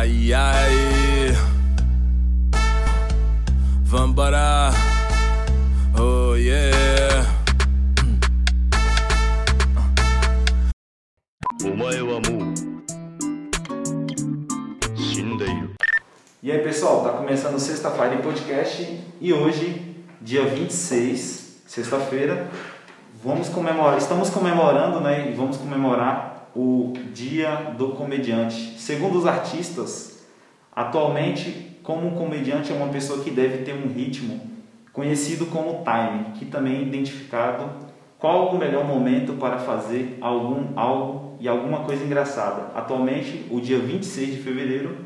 Ai, ai. Vambora. Oh, yeah. E aí, pessoal, tá começando sexta-feira em podcast e hoje, dia 26, sexta-feira, vamos comemorar, estamos comemorando, né, e vamos comemorar o Dia do Comediante. Segundo os artistas, atualmente, como um comediante é uma pessoa que deve ter um ritmo conhecido como time, que também é identificado qual o melhor momento para fazer algum algo e alguma coisa engraçada. Atualmente, o dia 26 de fevereiro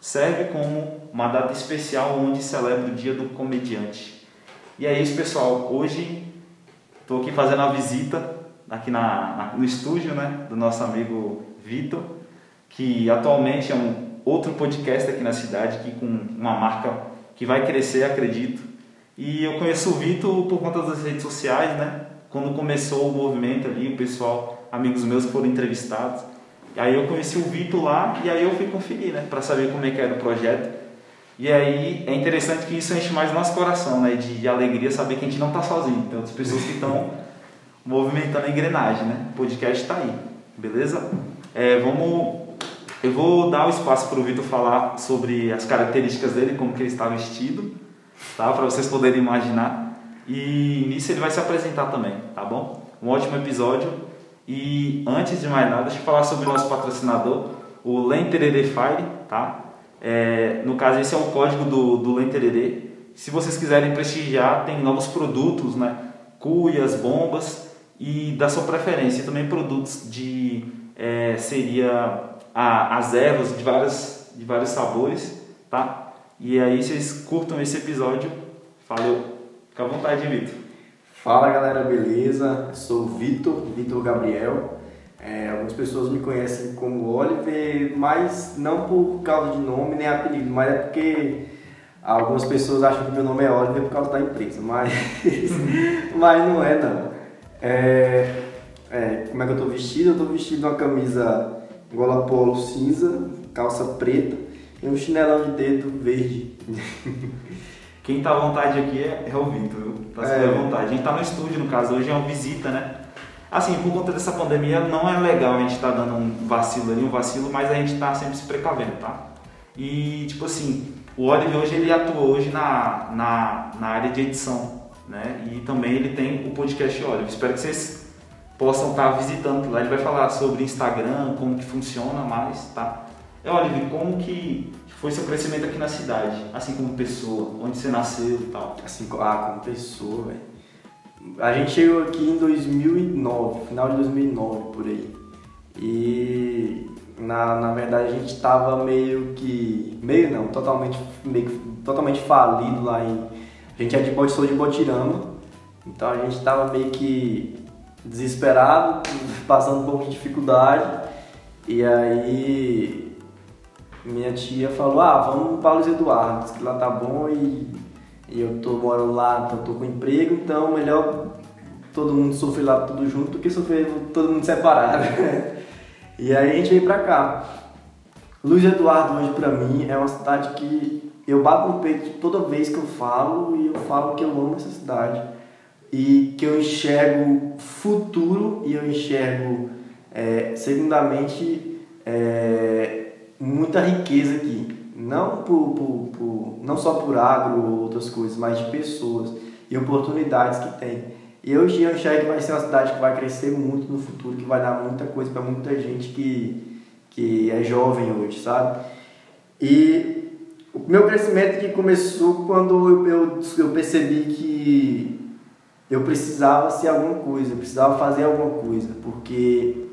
serve como uma data especial onde celebra o Dia do Comediante. E é isso, pessoal. Hoje estou aqui fazendo a visita aqui na, no estúdio, né, do nosso amigo Vitor, que atualmente é um outro podcast aqui na cidade, que com uma marca que vai crescer, acredito. E eu conheço o Vitor por conta das redes sociais, né? Quando começou o movimento ali, o pessoal, amigos meus foram entrevistados. E aí eu conheci o Vitor lá e aí eu fui conferir, né, para saber como é que era o projeto. E aí é interessante que isso enche mais nosso coração, né, de alegria saber que a gente não está sozinho. Tem outras pessoas que estão movimentando a engrenagem, né? O podcast está aí, beleza? É, vamos, eu vou dar o espaço para o Vitor falar sobre as características dele, como que ele está vestido, tá? Para vocês poderem imaginar. E nisso ele vai se apresentar também, tá bom? Um ótimo episódio. E antes de mais nada, deixa eu falar sobre o nosso patrocinador, o Lenterere Fire, tá? É, no caso, esse é o código do, do Lenterere. Se vocês quiserem prestigiar, tem novos produtos, né? Cuias, bombas e da sua preferência. E também produtos de, é, seria a, as ervas de, várias, de vários sabores, tá? E aí, vocês curtam esse episódio. Valeu! Fica à vontade, Vitor. Fala galera, beleza? Sou o Vitor, Vitor Gabriel. É, algumas pessoas me conhecem como Oliver, mas não por causa de nome nem apelido, mas é porque algumas pessoas acham que meu nome é Oliver por causa da empresa, mas, mas não é não. É, é, como é que eu tô vestido? Eu tô vestido uma camisa gola polo cinza, calça preta e um chinelão de dedo verde. Quem tá à vontade aqui é, é o Vitor, viu? Tá super É. à vontade. A gente tá no estúdio, no caso, hoje é uma visita, né? Assim, por conta dessa pandemia, não é legal a gente tá dando um vacilo ali, um vacilo, mas a gente tá sempre se precavendo, tá? E, tipo assim, o Oliver hoje, ele atua hoje na, na, na área de edição, né? E também ele tem o podcast Oliver. Espero que vocês possam estar visitando lá. Ele vai falar sobre Instagram, como que funciona mais, tá? É, Oliver, como que foi seu crescimento aqui na cidade? Assim como pessoa, onde você nasceu e tal? Assim, ah, como pessoa, velho. A gente chegou aqui em 2009, final de 2009, por aí. E na, na verdade a gente tava meio que. meio não, totalmente, meio totalmente falido lá em. A gente é de sou de Botirama, então a gente tava meio que desesperado, passando um pouco de dificuldade. E aí minha tia falou, ah, vamos para Luiz Eduardo, que lá tá bom e, e eu tô morando lá, então tô com emprego, então melhor todo mundo sofrer lá tudo junto do que sofrer todo mundo separado. e aí a gente veio pra cá. Luiz Eduardo hoje pra mim é uma cidade que eu bato no peito toda vez que eu falo e eu falo que eu amo essa cidade e que eu enxergo futuro e eu enxergo, é, segundamente, é, muita riqueza aqui. Não, por, por, por- não só por agro ou outras coisas, mas de pessoas e oportunidades que tem. E eu enxergo que vai ser uma cidade que vai crescer muito no futuro, que vai dar muita coisa para muita gente que, que é jovem hoje, sabe? E o meu crescimento que começou quando eu, eu, eu percebi que eu precisava ser alguma coisa, eu precisava fazer alguma coisa, porque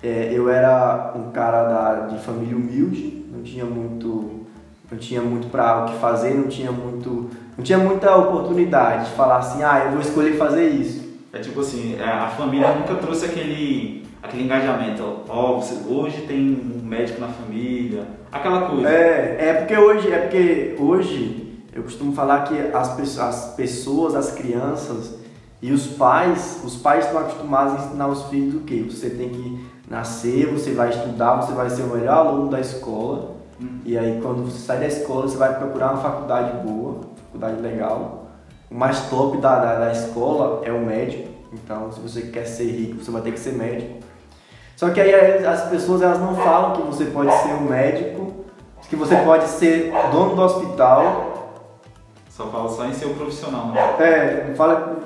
é, eu era um cara da, de família humilde, não tinha muito, não tinha muito para o que fazer, não tinha muito, não tinha muita oportunidade de falar assim, ah, eu vou escolher fazer isso. É tipo assim, é, a família nunca trouxe aquele, aquele engajamento. Ó, você, hoje tem um médico na família, aquela coisa. É, é porque hoje, é porque hoje eu costumo falar que as, as pessoas, as crianças e os pais, os pais estão acostumados a ensinar os filhos o quê? Você tem que nascer, você vai estudar, você vai ser o melhor aluno da escola Hum. E aí quando você sai da escola, você vai procurar uma faculdade boa, faculdade legal. O mais top da, da, da escola é o médico. Então, se você quer ser rico, você vai ter que ser médico. Só que aí as pessoas elas não falam que você pode ser um médico, que você pode ser dono do hospital. Só fala só em ser o profissional, né? É, não fala,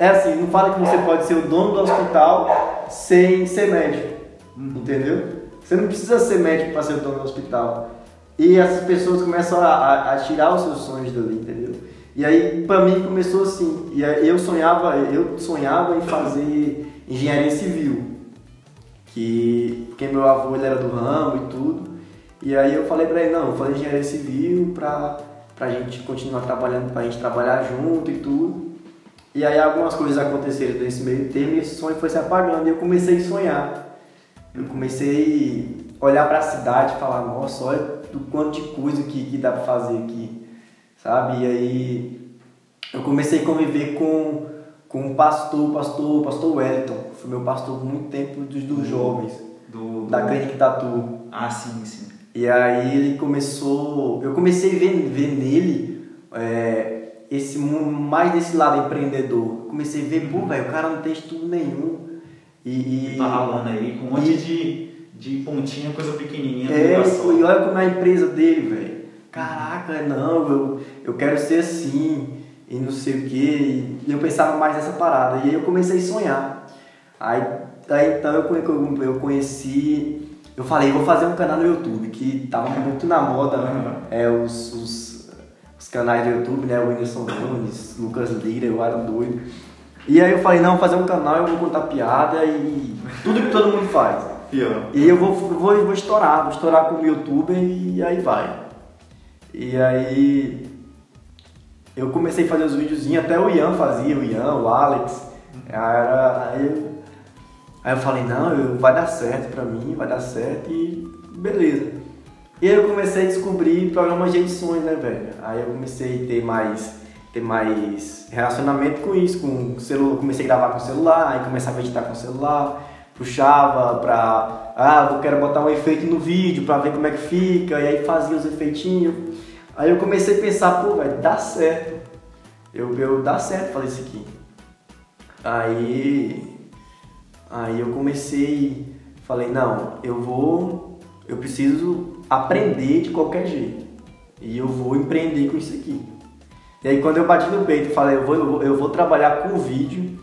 é assim, não fala que você pode ser o dono do hospital sem ser médico. Entendeu? Você não precisa ser médico para ser o dono do hospital. E essas pessoas começam a, a, a tirar os seus sonhos dali, entendeu? E aí, pra mim, começou assim. E eu sonhava, eu sonhava em fazer engenharia civil. Que, porque meu avô ele era do ramo e tudo. E aí eu falei pra ele, não, vou fazer engenharia civil pra, pra gente continuar trabalhando, pra gente trabalhar junto e tudo. E aí algumas coisas aconteceram nesse meio termo e esse sonho foi se apagando. E eu comecei a sonhar. Eu comecei a olhar pra cidade e falar, nossa, olha do quanto de coisa que, que dá pra fazer aqui. Sabe? E aí eu comecei a conviver com, com pastor, o pastor, o pastor Wellington. Foi meu pastor por muito tempo dos, dos jovens, Do, do... da clínica Tatu. Ah, sim, sim. E aí ele começou. Eu comecei a ver, ver nele é, esse mais desse lado empreendedor. Comecei a ver, pô, velho, o cara não tem estudo nenhum. E. e- Tá ralando aí com um monte de, de pontinha, coisa pequenininha. É, só. e olha como é a empresa dele, velho. Caraca, não, eu, eu quero ser assim, e não sei o quê. E eu pensava mais nessa parada. E aí eu comecei a sonhar. Aí, aí então eu, eu conheci. Eu falei, vou fazer um canal no YouTube, que tava muito na moda, é, os, os, os canais do YouTube, né? O Whindersson Nunes, Lucas Lira, eu era doido. E aí eu falei, não, vou fazer um canal, eu vou contar piada e tudo que todo mundo faz. Pior. E eu vou, vou, vou estourar, vou estourar como youtuber e aí vai. E aí eu comecei a fazer os videozinhos, até o Ian fazia, o Ian, o Alex. Era, aí, eu, aí eu falei, não, eu, vai dar certo pra mim, vai dar certo e beleza. E aí eu comecei a descobrir programas de edições, né, velho? Aí eu comecei a ter mais, ter mais relacionamento com isso, com celular, comecei a gravar com o celular, aí começava a editar com o celular, puxava pra, ah, eu quero botar um efeito no vídeo pra ver como é que fica, e aí fazia os efeitinhos. Aí eu comecei a pensar, pô, velho, dá certo. Eu, eu dá certo fazer isso aqui. Aí, aí eu comecei, falei, não, eu vou, eu preciso aprender de qualquer jeito. E eu vou empreender com isso aqui. E aí quando eu bati no peito falei, eu vou, eu vou, eu vou trabalhar com vídeo,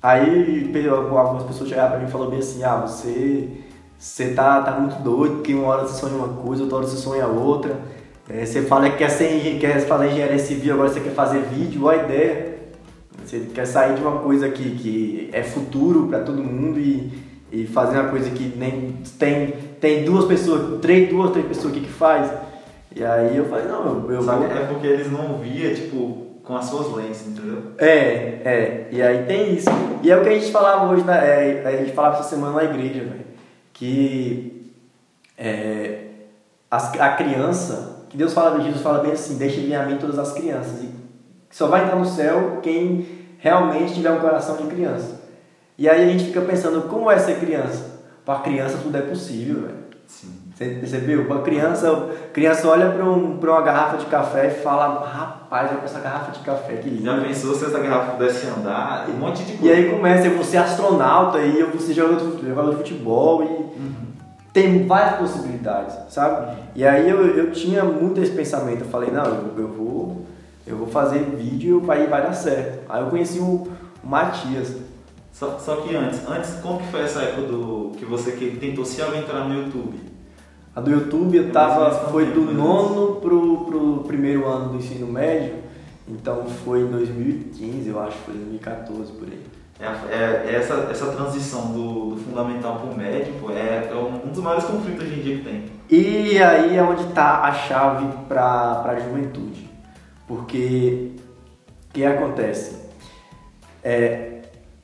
aí algumas pessoas chegaram pra mim e falaram bem assim, ah, você, você tá, tá muito doido, porque uma hora você sonha uma coisa, outra hora você sonha outra. É, você fala que quer, ser, quer fazer engenharia civil, agora você quer fazer vídeo, boa ideia. Você quer sair de uma coisa que, que é futuro para todo mundo e, e fazer uma coisa que nem tem, tem duas pessoas, três, duas, três pessoas aqui que faz. E aí eu falei, não, eu, Sabe, vou. é porque eles não via, tipo, com as suas lentes, entendeu? É, é, e aí tem isso. E é o que a gente falava hoje, na, é, a gente falava essa semana na igreja, velho. Que é, as- a criança, que Deus fala, Jesus fala bem assim, deixa vir a mim todas as crianças. E só vai entrar no céu quem realmente tiver um coração de criança. E aí a gente fica pensando, como é ser criança? Para criança tudo é possível, velho. Você percebeu? Uma criança, criança olha para um, pra uma garrafa de café e fala, rapaz, olha essa garrafa de café, que Já linda. pensou se essa garrafa pudesse andar? Um monte de E coisa. aí começa, eu vou ser astronauta, e eu vou ser jogador de, jogador de futebol, e tem várias possibilidades, sabe? E aí eu, eu tinha muito esse pensamento, eu falei, não, eu, eu vou eu vou fazer vídeo e aí vai dar certo. Aí eu conheci o, o Matias. Só, só que antes, antes, como que foi essa época do que você que tentou se aventurar no YouTube? A do YouTube eu ou tava, foi do nono pro, pro primeiro ano do ensino médio, então foi em 2015, eu acho, foi 2014 por aí. É, é- é essa, essa transição do, do fundamental para o médio pô, é, é um, um dos maiores conflitos hoje em dia que tem. E aí é onde está a chave para a juventude. Porque o que acontece? É,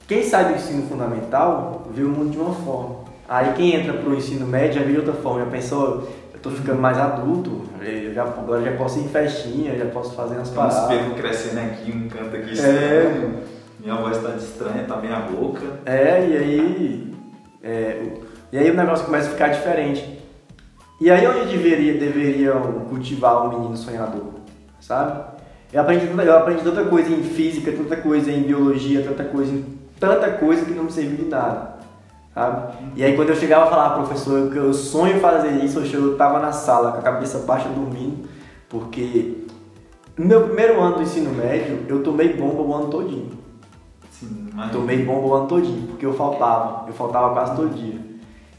quem sai do ensino fundamental vê o mundo de uma forma. Aí quem entra para o ensino médio já vê de outra forma. Já pensou, eu estou ficando mais adulto, eu já, agora já posso ir em festinha, já posso fazer umas Tem paradas. pelos crescendo aqui, um canto aqui É. Minha voz está estranha, tá meia boca. É, e aí, é, e aí o negócio começa a ficar diferente. E aí onde deveria, deveriam cultivar um menino sonhador, sabe? Eu aprendi, tanta- eu aprendi tanta coisa em física, tanta coisa em biologia, tanta coisa em tanta coisa que não me serviu de nada, sabe? E aí quando eu chegava a falar, professor, que eu sonho fazer isso, eu tava na sala com a cabeça baixa dormindo, porque no meu primeiro ano do ensino médio, eu tomei bomba o ano todinho. Mas... Tomei bomba o ano todinho, porque eu faltava, eu faltava quase todo dia.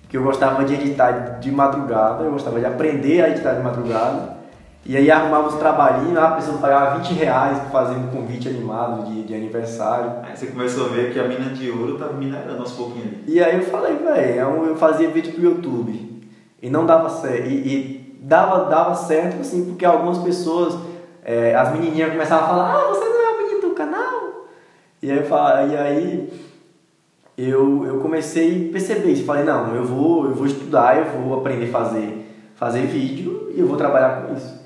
Porque eu gostava de editar de madrugada, eu gostava de aprender a editar de madrugada. E aí arrumava os trabalhinhos, a pessoa pagava 20 reais fazendo convite animado de, de aniversário. Aí você começou a ver que a mina de ouro tá minerando aos pouquinhos ali. E aí eu falei, velho, eu fazia vídeo pro YouTube. E não dava certo. E, e dava, dava certo, assim, porque algumas pessoas, é, as menininhas começavam a falar, ah, você não é o menino do canal? E aí eu, falo, e aí eu, eu comecei a perceber isso. Falei, não, eu vou, eu vou estudar, eu vou aprender a fazer, fazer vídeo e eu vou trabalhar com isso.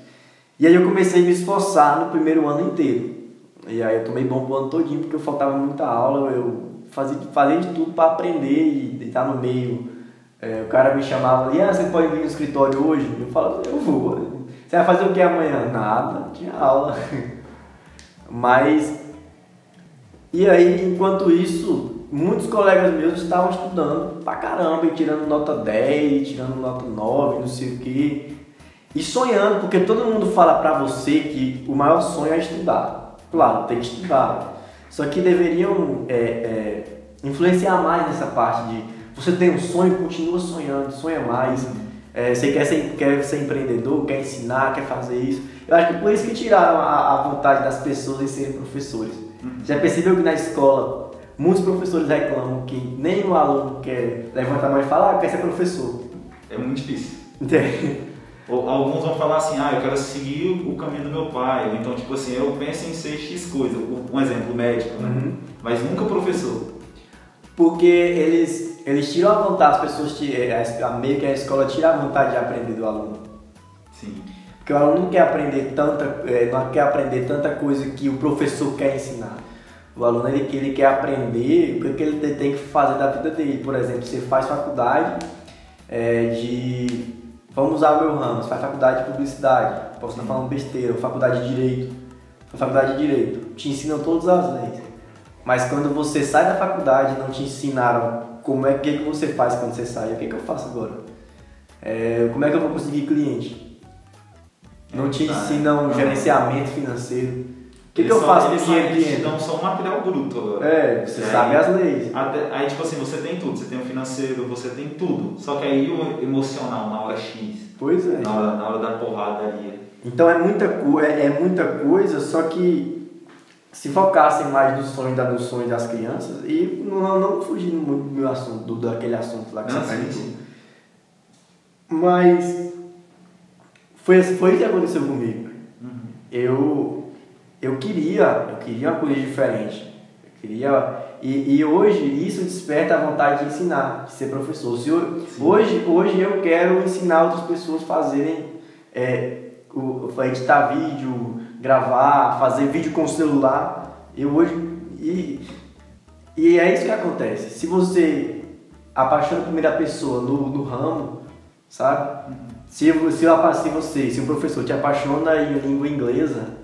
E aí eu comecei a me esforçar no primeiro ano inteiro. E aí eu tomei bom o ano todinho porque eu faltava muita aula, eu fazia, fazia de tudo para aprender e estar no meio. É, o cara me chamava ali, ah, você pode vir no escritório hoje? Eu falava, eu vou. Você vai fazer o que amanhã? Nada, tinha aula. Mas, e aí, enquanto isso, muitos colegas meus estavam estudando pra caramba, e tirando nota 10, tirando nota 9, não sei o quê. E sonhando, porque todo mundo fala pra você que o maior sonho é estudar. Claro, tem que estudar. Só que deveriam é, é, influenciar mais nessa parte de você tem um sonho, continua sonhando, sonha mais. É, você quer ser, quer ser empreendedor, quer ensinar, quer fazer isso. Eu acho que por isso que tiraram a, a vontade das pessoas em serem professores. Já percebeu que na escola muitos professores reclamam que nem o aluno quer levantar a mão e falar, ah, quer ser professor. É muito difícil. Entende? Ou alguns vão falar assim, ah, eu quero seguir o caminho do meu pai. Ou então, tipo assim, eu penso em ser X coisa. Um exemplo, médico, né? Uhum. Mas nunca professor. Porque eles, eles tiram a vontade, as pessoas, ti- é, a, meio que a escola tira a vontade de aprender do aluno. Sim. Porque o aluno não quer aprender tanta, é, não quer aprender tanta coisa que o professor quer ensinar. O aluno ele, ele quer aprender o que ele tem- que fazer da vida dele. Por exemplo, você faz faculdade é, de. Vamos usar o meu ramo, você faz faculdade de publicidade, posso estar falando besteira, faculdade de direito. Faculdade de direito, te ensinam todas as leis. Mas quando você sai da faculdade não te ensinaram como é que, que você faz quando você sai, o que, que eu faço agora? É, como é que eu vou conseguir cliente? Não te Tá. ensinam gerenciamento financeiro. O que, que eu só- faço com o dinheiro que entra? dão só um material bruto agora. É, você sabe as leis. Até- aí, tipo assim, você tem tudo. Você tem o financeiro, você tem tudo. Só que aí o emocional na hora X, Pois é. na hora, na hora da porrada ali. Então é muita, é, é muita coisa, só que se focassem mais no sonho, da, no sonho das crianças e não, não fugindo muito do meu assunto, do, daquele assunto lá que Não, você perguntou. Mas foi, foi isso que aconteceu comigo. Uhum. Eu, eu queria, eu queria uma coisa diferente. Eu queria, e, e hoje isso desperta a vontade de ensinar, de ser professor. Se eu- hoje, hoje eu quero ensinar outras pessoas a fazerem, é, o, editar vídeo, gravar, fazer vídeo com celular. Eu hoje. E, e é isso que acontece. Se você apaixona a primeira pessoa no, no ramo, sabe? Se, se, se você, se o professor te apaixona em língua inglesa,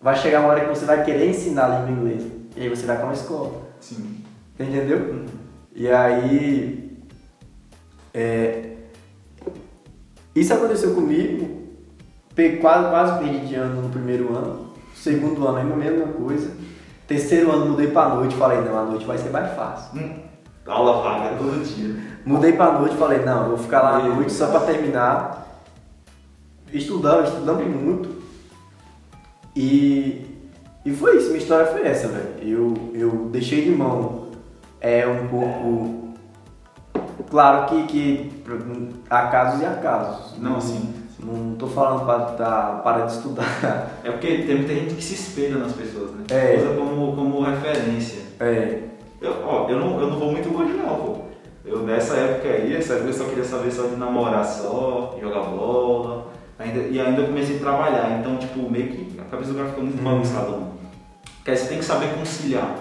vai chegar uma hora que você vai querer ensinar a língua inglesa. E aí você vai para uma escola. Sim. Entendeu? E aí. é, isso aconteceu comigo. Quase, quase perdi de ano no primeiro ano. Segundo ano, a mesma coisa. Terceiro ano, mudei pra noite. Falei, não, a noite vai ser mais fácil. Hum. Aula vaga todo dia. Mudei pra noite. Falei, não, vou ficar lá à noite só pra terminar. Estudando, estudando muito. E, e foi isso. Minha história foi essa, velho. Eu, eu deixei de mão. É um pouco. Claro que, que há casos e há casos. Não, sim. Não tô falando para tá, para de estudar. É porque tem muita gente que se espelha nas pessoas, né? É. Usa como, como referência. É, Eu, ó, eu não, eu não vou muito longe não, pô. Eu nessa época aí, essa época eu só queria saber só de namorar só, jogar bola. Ainda, e ainda eu comecei a trabalhar, então tipo, meio que a cabeça do cara ficou muito Uhum. bagunçada. mano. Porque aí você tem que saber conciliar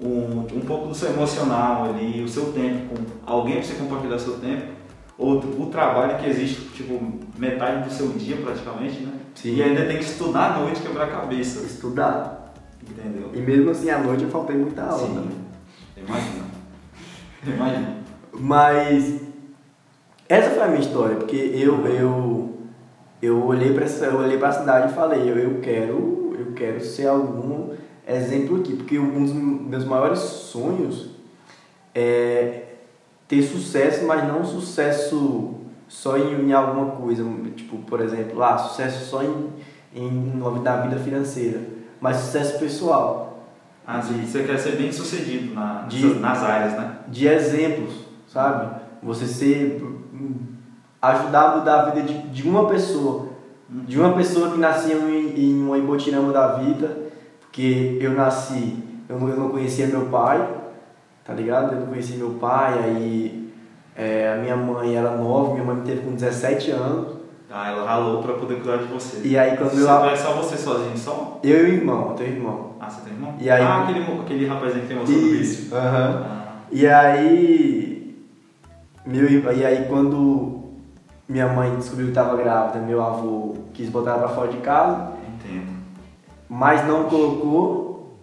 um, um pouco do seu emocional ali, o seu tempo com alguém pra você compartilhar seu tempo, outro, o trabalho que existe, tipo, metade do seu dia praticamente, né? Sim. E ainda tem que estudar à noite, quebrar a cabeça. Estudar. Entendeu? E mesmo assim, à noite eu faltei muita aula Sim. também. Imagina. Imagina. Mas essa foi a minha história, porque eu eu eu olhei para essa eu olhei para a cidade e falei, eu, eu quero eu quero ser algum exemplo aqui, porque um dos meus maiores sonhos é ter sucesso, mas não sucesso só em, em alguma coisa, tipo, por exemplo, ah, sucesso só em, em na vida financeira, mas sucesso pessoal. Ah, sim. Você quer ser bem sucedido na, De- nas áreas, né? de exemplos, sabe? Você ser ajudar a mudar a vida de, de uma pessoa, de uma pessoa que nasceu em, em uma da vida, porque eu nasci, eu não, eu não conhecia meu pai, tá ligado? Eu não conhecia meu pai, aí é, a minha mãe era nova, minha mãe me teve com 17 anos, Ah, ela ralou pra poder cuidar de você. e aí quando Você, eu, é só você sozinho, só? eu e o irmão, eu tenho irmão. Você tem irmão? E aí- Ah, aquele, aquele rapazinho que tem mostrou do vício. Aham. Ah, E aí, meu, e aí quando minha mãe descobriu que estava grávida, meu avô quis botar ela pra fora de casa, entendo. mas não colocou.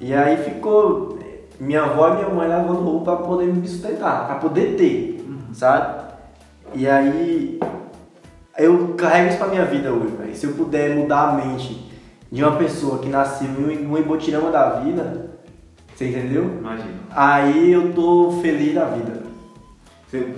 E aí ficou minha avó e minha mãe lavando roupa para poder me sustentar, para poder ter, sabe? E aí eu carrego isso pra minha vida hoje, velho. Se eu puder mudar a mente de uma pessoa que nasceu em um embotirama da vida, você entendeu? Imagina. Aí eu tô feliz da vida.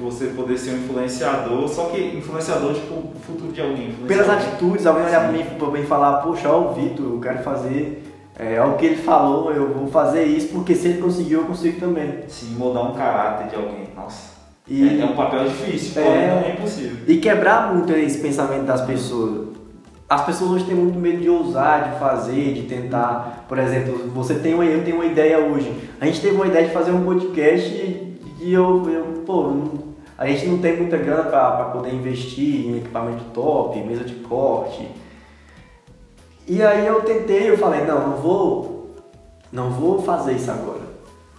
Você- poder ser um influenciador, só que influenciador, tipo, o futuro de alguém. Pelas atitudes, alguém olhar pra Sim. mim pra mim e falar, poxa, olha o Vitor, eu quero fazer, é, o que ele falou, eu vou fazer isso, porque se ele conseguiu, eu consigo também. Sim, mudar um caráter de alguém. Nossa. E, É, é um papel difícil, É. porém não é impossível. e quebrar muito esse pensamento das pessoas. As pessoas hoje têm muito medo de ousar, de fazer, de tentar. Por exemplo, você tem uma, eu tenho uma ideia hoje. A gente teve uma ideia de fazer um podcast e eu, eu pô, a gente não tem muita grana para poder investir em equipamento top, mesa de corte. E aí eu tentei, eu falei, não, não vou, não vou fazer isso agora.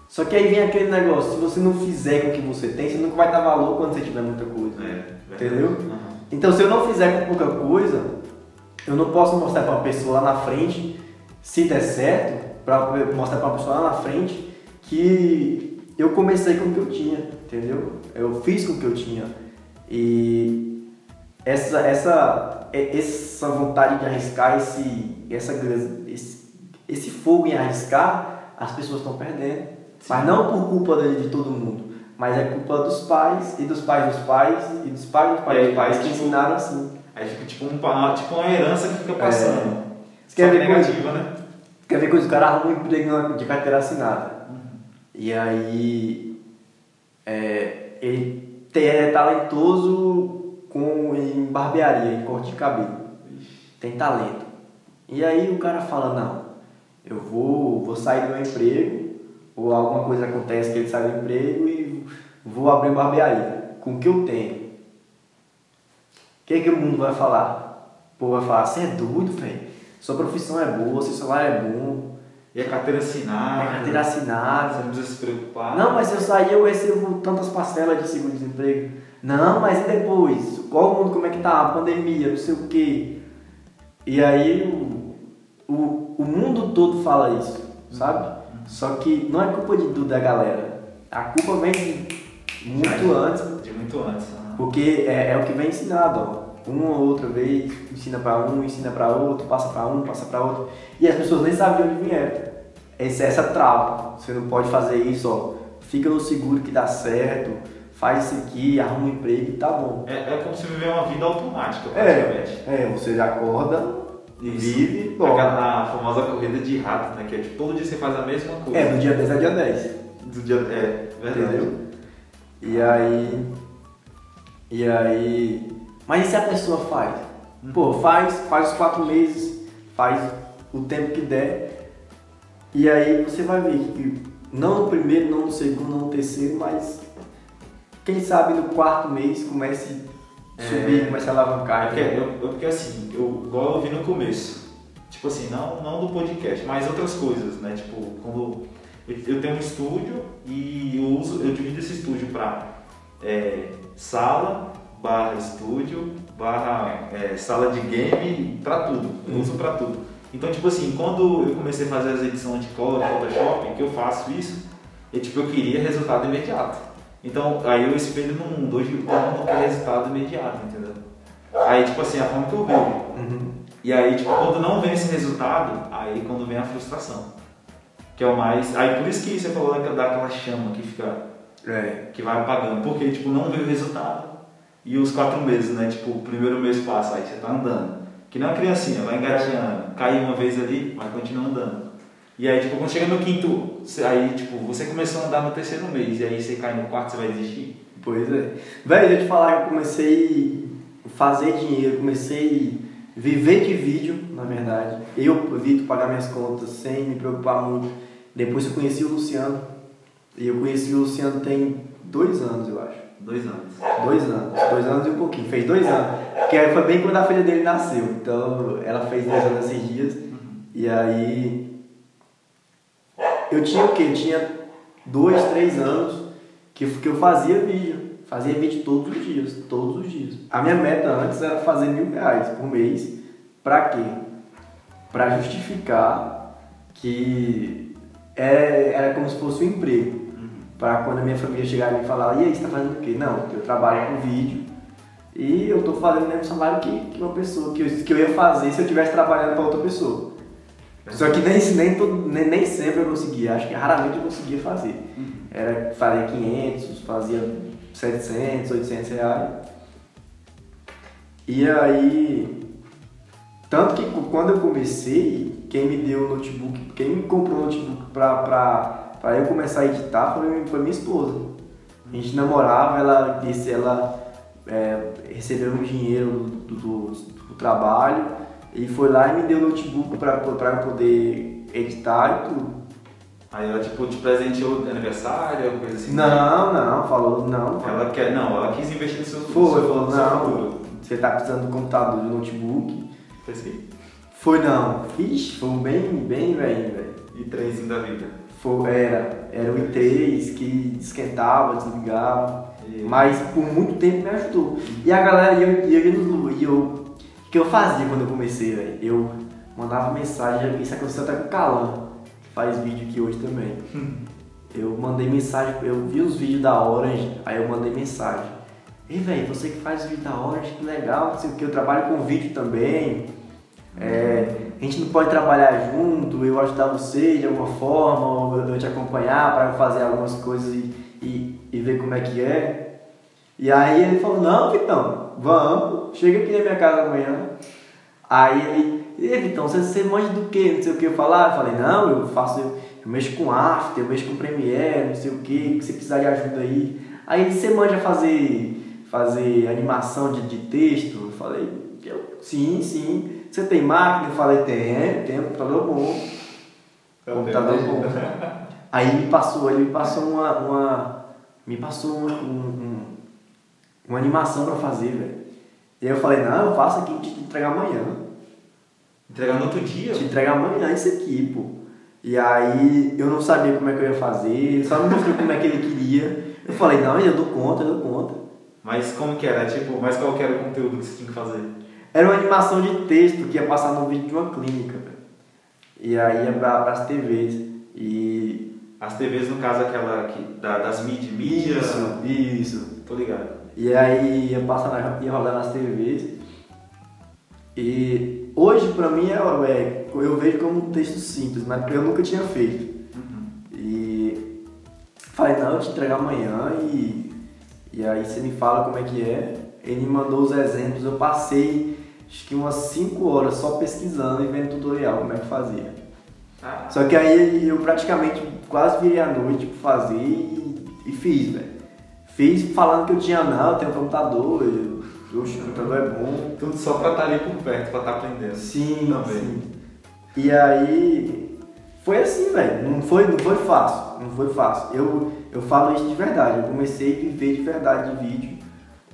Só que aí vem aquele negócio, se você não fizer com o que você tem, você nunca vai dar valor quando você tiver muita coisa. É, Entendeu? Aham. Então, se eu não fizer com pouca coisa, eu não posso mostrar para uma pessoa lá na frente, se der certo, para mostrar para uma pessoa lá na frente que eu comecei com o que eu tinha, entendeu? Eu fiz com o que eu tinha. E essa essa e- essa vontade de arriscar esse essa esse, esse fogo em arriscar, as pessoas estão perdendo. Mas não por culpa de, de todo mundo, mas é culpa dos pais e dos pais dos pais e dos pais dos pais É, dos pais que tipo, ensinaram assim. Aí fica tipo, um, tipo uma herança que fica passando. Você quer ver coisa? negativa, né? Quer ver coisa? O cara arruma um emprego de carteira assinada. E aí é, ele é talentoso com, em barbearia, em corte de cabelo. Tem talento. E aí o cara fala, não, eu vou, vou sair do meu emprego, ou alguma coisa acontece que ele sai do emprego e vou abrir barbearia com o que eu tenho. O que, é que o mundo vai falar? O povo vai falar, você é doido, velho. Sua profissão é boa, seu salário é bom, E a carteira assinada. é carteira Você assinada. não precisa se preocupar. Não, mas se eu sair eu recebo tantas parcelas de seguro-desemprego. Não, mas e depois? Qual o mundo, como é que tá? A pandemia, não sei o quê. E aí o, o, o mundo todo fala isso, sabe? Só que não é culpa de, da galera. A culpa vem de muito antes, De muito antes. Porque é, é o que vem ensinado, ó. Uma ou outra vez, ensina pra um, ensina pra outro, passa pra um, passa pra outro. E as pessoas nem sabem de onde vieram. Essa, essa trava. Você não pode fazer isso, ó. Fica no seguro que dá certo, faz isso aqui, arruma um emprego e tá bom. É, é como se viver uma vida automática, É, praticamente. é, você acorda, Isso. vive, dorme. Aquela a famosa corrida de rato, né? Que é tipo, todo dia você faz a mesma coisa. É, do dia 10 a dia 10. Do dia, é, verdade. Entendeu? E aí. E aí. Mas e se a pessoa faz? Pô, faz, faz os quatro meses, faz o tempo que der. E aí você vai ver que não no primeiro, não no segundo, não no terceiro, mas quem sabe no quarto mês comece a subir, É. comece a alavancar. É porque, eu, eu- porque assim, eu, igual eu vi no começo, tipo assim, não, não do podcast, mas outras coisas, né? Tipo, quando eu, eu tenho um estúdio e eu uso, eu divido esse estúdio pra é, sala, barra estúdio, barra é, sala de game, pra tudo. Eu uso pra tudo. Então, tipo assim, quando eu comecei a fazer as edições de Color Photoshop, que eu faço isso, e, tipo, eu queria resultado imediato. Então, aí eu espelho no mundo. Hoje todo mundo quer resultado imediato, entendeu? Aí, tipo assim, a forma que eu vejo. Uhum. E aí, tipo, quando não vem esse resultado, aí quando vem a frustração. Que é o mais. Aí por isso que você falou daquela chama que fica. É. que vai apagando. Porque, tipo, não veio resultado. E os quatro meses, né? Tipo, o primeiro mês passa, aí você tá andando. Que nem uma criancinha, vai engatinhando. Cai uma vez ali, mas continua andando. E aí, tipo, quando chega no quinto, aí, tipo, você começou a andar no terceiro mês, e aí você cai no quarto, você vai desistir. Pois é. Velho, eu te falar que eu comecei a fazer dinheiro, comecei a viver de vídeo, na verdade. Eu evito pagar minhas contas sem me preocupar muito. Depois eu conheci o Luciano. E eu conheci o Luciano tem dois anos, eu acho. Dois anos. Dois anos. Dois anos e um pouquinho. Fez dois anos. Porque aí foi bem quando a filha dele nasceu. Então ela fez dois anos esses dias. E aí. Eu tinha o quê? Eu tinha dois, três anos que, que eu fazia vídeo. Fazia vídeo todos os dias. Todos os dias. A minha meta antes era fazer mil reais por mês. Pra quê? Pra justificar que era, era como se fosse um emprego para quando a minha família chegar e me falar, e aí, você tá fazendo o quê? Não, eu trabalho com vídeo e eu tô fazendo o mesmo salário que, que uma pessoa, que eu, que eu ia fazer se eu estivesse trabalhando para outra pessoa. Só que nem, nem, todo, nem, nem sempre eu conseguia, acho que raramente eu conseguia fazer. Era fazer 500, fazia 700, 800 reais. E aí, tanto que quando eu comecei, quem me deu o notebook, quem me comprou o notebook pra, pra eu começar a editar foi, foi minha esposa. A gente namorava, ela disse, ela é, recebeu um dinheiro do, do, do trabalho e foi lá e me deu notebook pra eu poder editar e tudo. Aí ela, tipo, te presenteou de aniversário, alguma coisa assim? Não, não, falou, não. Ela quer, não, ela quis investir no seu Foi, no seu- falou, não, futuro. você tá precisando do computador, de notebook. Fez que? Foi não, Ixi, foi bem, bem velho, velho. E trenzinho da vida. Foi, era, era o i3 que esquentava, desligava, E- mas por muito tempo me ajudou. E a galera, e eu, eu, ia no- e eu, o que eu fazia quando eu comecei, velho? Eu mandava mensagem, isso aconteceu até com o Calan, que faz vídeo aqui hoje também. Eu mandei mensagem, eu vi os vídeos da Orange, aí eu mandei mensagem. Ei, velho, você que faz vídeo da Orange, que legal, não sei o que, eu trabalho com vídeo também. É, a gente não pode trabalhar junto, eu ajudar você de alguma forma, ou eu te acompanhar para fazer algumas coisas e, e, e ver como é que é. E aí ele falou, não, Vitão, vamos, chega aqui na minha casa amanhã. Aí ele, e Vitão, você, você manja do que? Não sei o que eu falar. Eu falei, não, eu faço, eu, mexo com After, eu mexo com Premiere, não sei o que, você precisar de ajuda aí. Aí ele, você manja fazer, fazer animação de, de texto? Eu falei, eu, sim, sim. Você tem máquina? Eu falei, tem, tem um computador bom. Computador bom. Aí me passou, ele me passou uma, uma me passou uma, um- um- uma animação pra fazer, velho. E aí eu falei, não, eu faço aqui te entregar amanhã. Entregar no outro dia? Te entregar amanhã isso aqui, pô. E aí eu não sabia como é que eu ia fazer, só me mostrou como é que ele queria. Eu falei, não, eu dou conta, eu dou conta. Mas como que era? Tipo, mas qual que era o conteúdo que você tinha que fazer? Era uma animação de texto que ia passar no vídeo de uma clínica. E aí ia pra, pras TVs. E. As TVs, no caso, aquela que, da, das mídias, mídia... Isso, isso. Tô ligado. E aí ia passar na, ia rodar nas TVs. E hoje pra mim é, é- eu vejo como um texto simples, mas eu nunca tinha feito. E falei, não, eu te entregar amanhã e, e aí você me fala como é que é. Ele me mandou os exemplos, eu passei acho que umas 5 horas só pesquisando e vendo tutorial como é que fazia. Ah, Só que aí eu praticamente quase virei à noite pra fazer e, e fiz, velho. Fiz falando que eu tinha não, eu tenho um computador, eu, oxe, o computador é bom. tudo só pra estar ali por perto, pra estar aprendendo. Sim, Também. sim. E aí foi assim, velho. Não foi, não foi fácil. Não foi fácil. Eu, eu falo isso de verdade. Eu comecei a viver de verdade de vídeo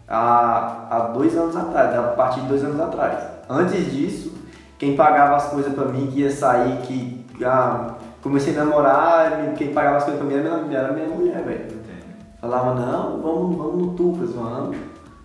há, há dois anos atrás, a partir de dois anos atrás. Antes disso, quem pagava as coisas pra mim, que ia sair, que ah, comecei a namorar, quem pagava as coisas pra mim era minha, era minha mulher, velho. Falava, não, vamos, vamos no Tucas, vamos.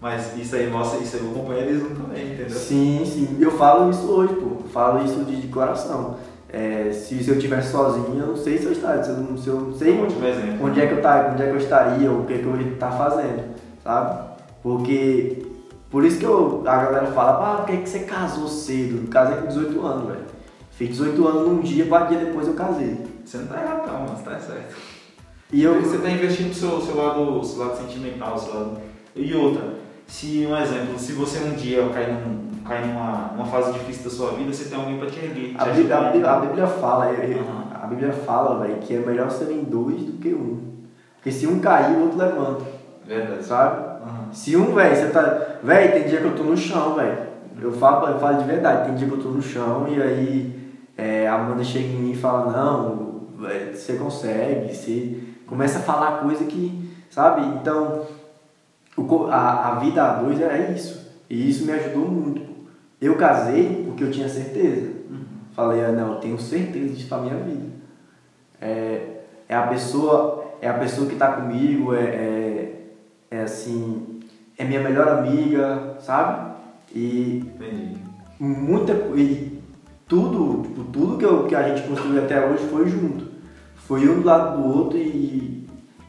Mas isso aí mostra, isso aí o companheirismo também, entendeu? Sim, sim. Eu falo isso hoje, pô. Falo isso de, de coração. É, se, se eu estivesse sozinho, eu não sei se eu estaria, se eu, não- se eu não sei Um ótimo exemplo. onde é que eu tá, onde é que eu estaria, o que, é que eu ia estar fazendo, sabe? Porque por isso que eu, a galera fala, ah, por que, que você casou cedo? Eu casei com 18 anos, velho. Fiz 18 anos num dia, quatro dias depois eu casei. Você não tá errado, não, mas tá certo. E eu. Você tá investindo no seu, seu, lado, seu lado sentimental, seu lado. E outra, se um exemplo, se você um dia cair, num, cair numa, numa fase difícil da sua vida, você tem alguém pra te erguer. A te Bíblia, a. Bíblia- a Bíblia fala, eu- Aham. a Bíblia fala, velho, que é melhor serem dois do que um. Porque se um cair, o outro levanta, Verdade. sabe? Um, velho, você tá. Velho, tem dia que eu tô no chão, velho. Eu falo, eu falo de verdade, tem dia que eu tô no chão e aí é, a Amanda chega em mim e fala, não, véi, você consegue, você começa a falar coisa que, sabe? Então, o a, a vida a dois é isso. E isso me ajudou muito. Eu casei porque eu tinha certeza. Falei, ah, não, eu tenho certeza disso pra minha vida. É, é a pessoa, é a pessoa que tá comigo, é, é, é assim, é minha melhor amiga, sabe? E Entendi. muita e tudo, tipo, tudo que, eu, que a gente construiu até hoje foi junto. Foi um do lado do outro e,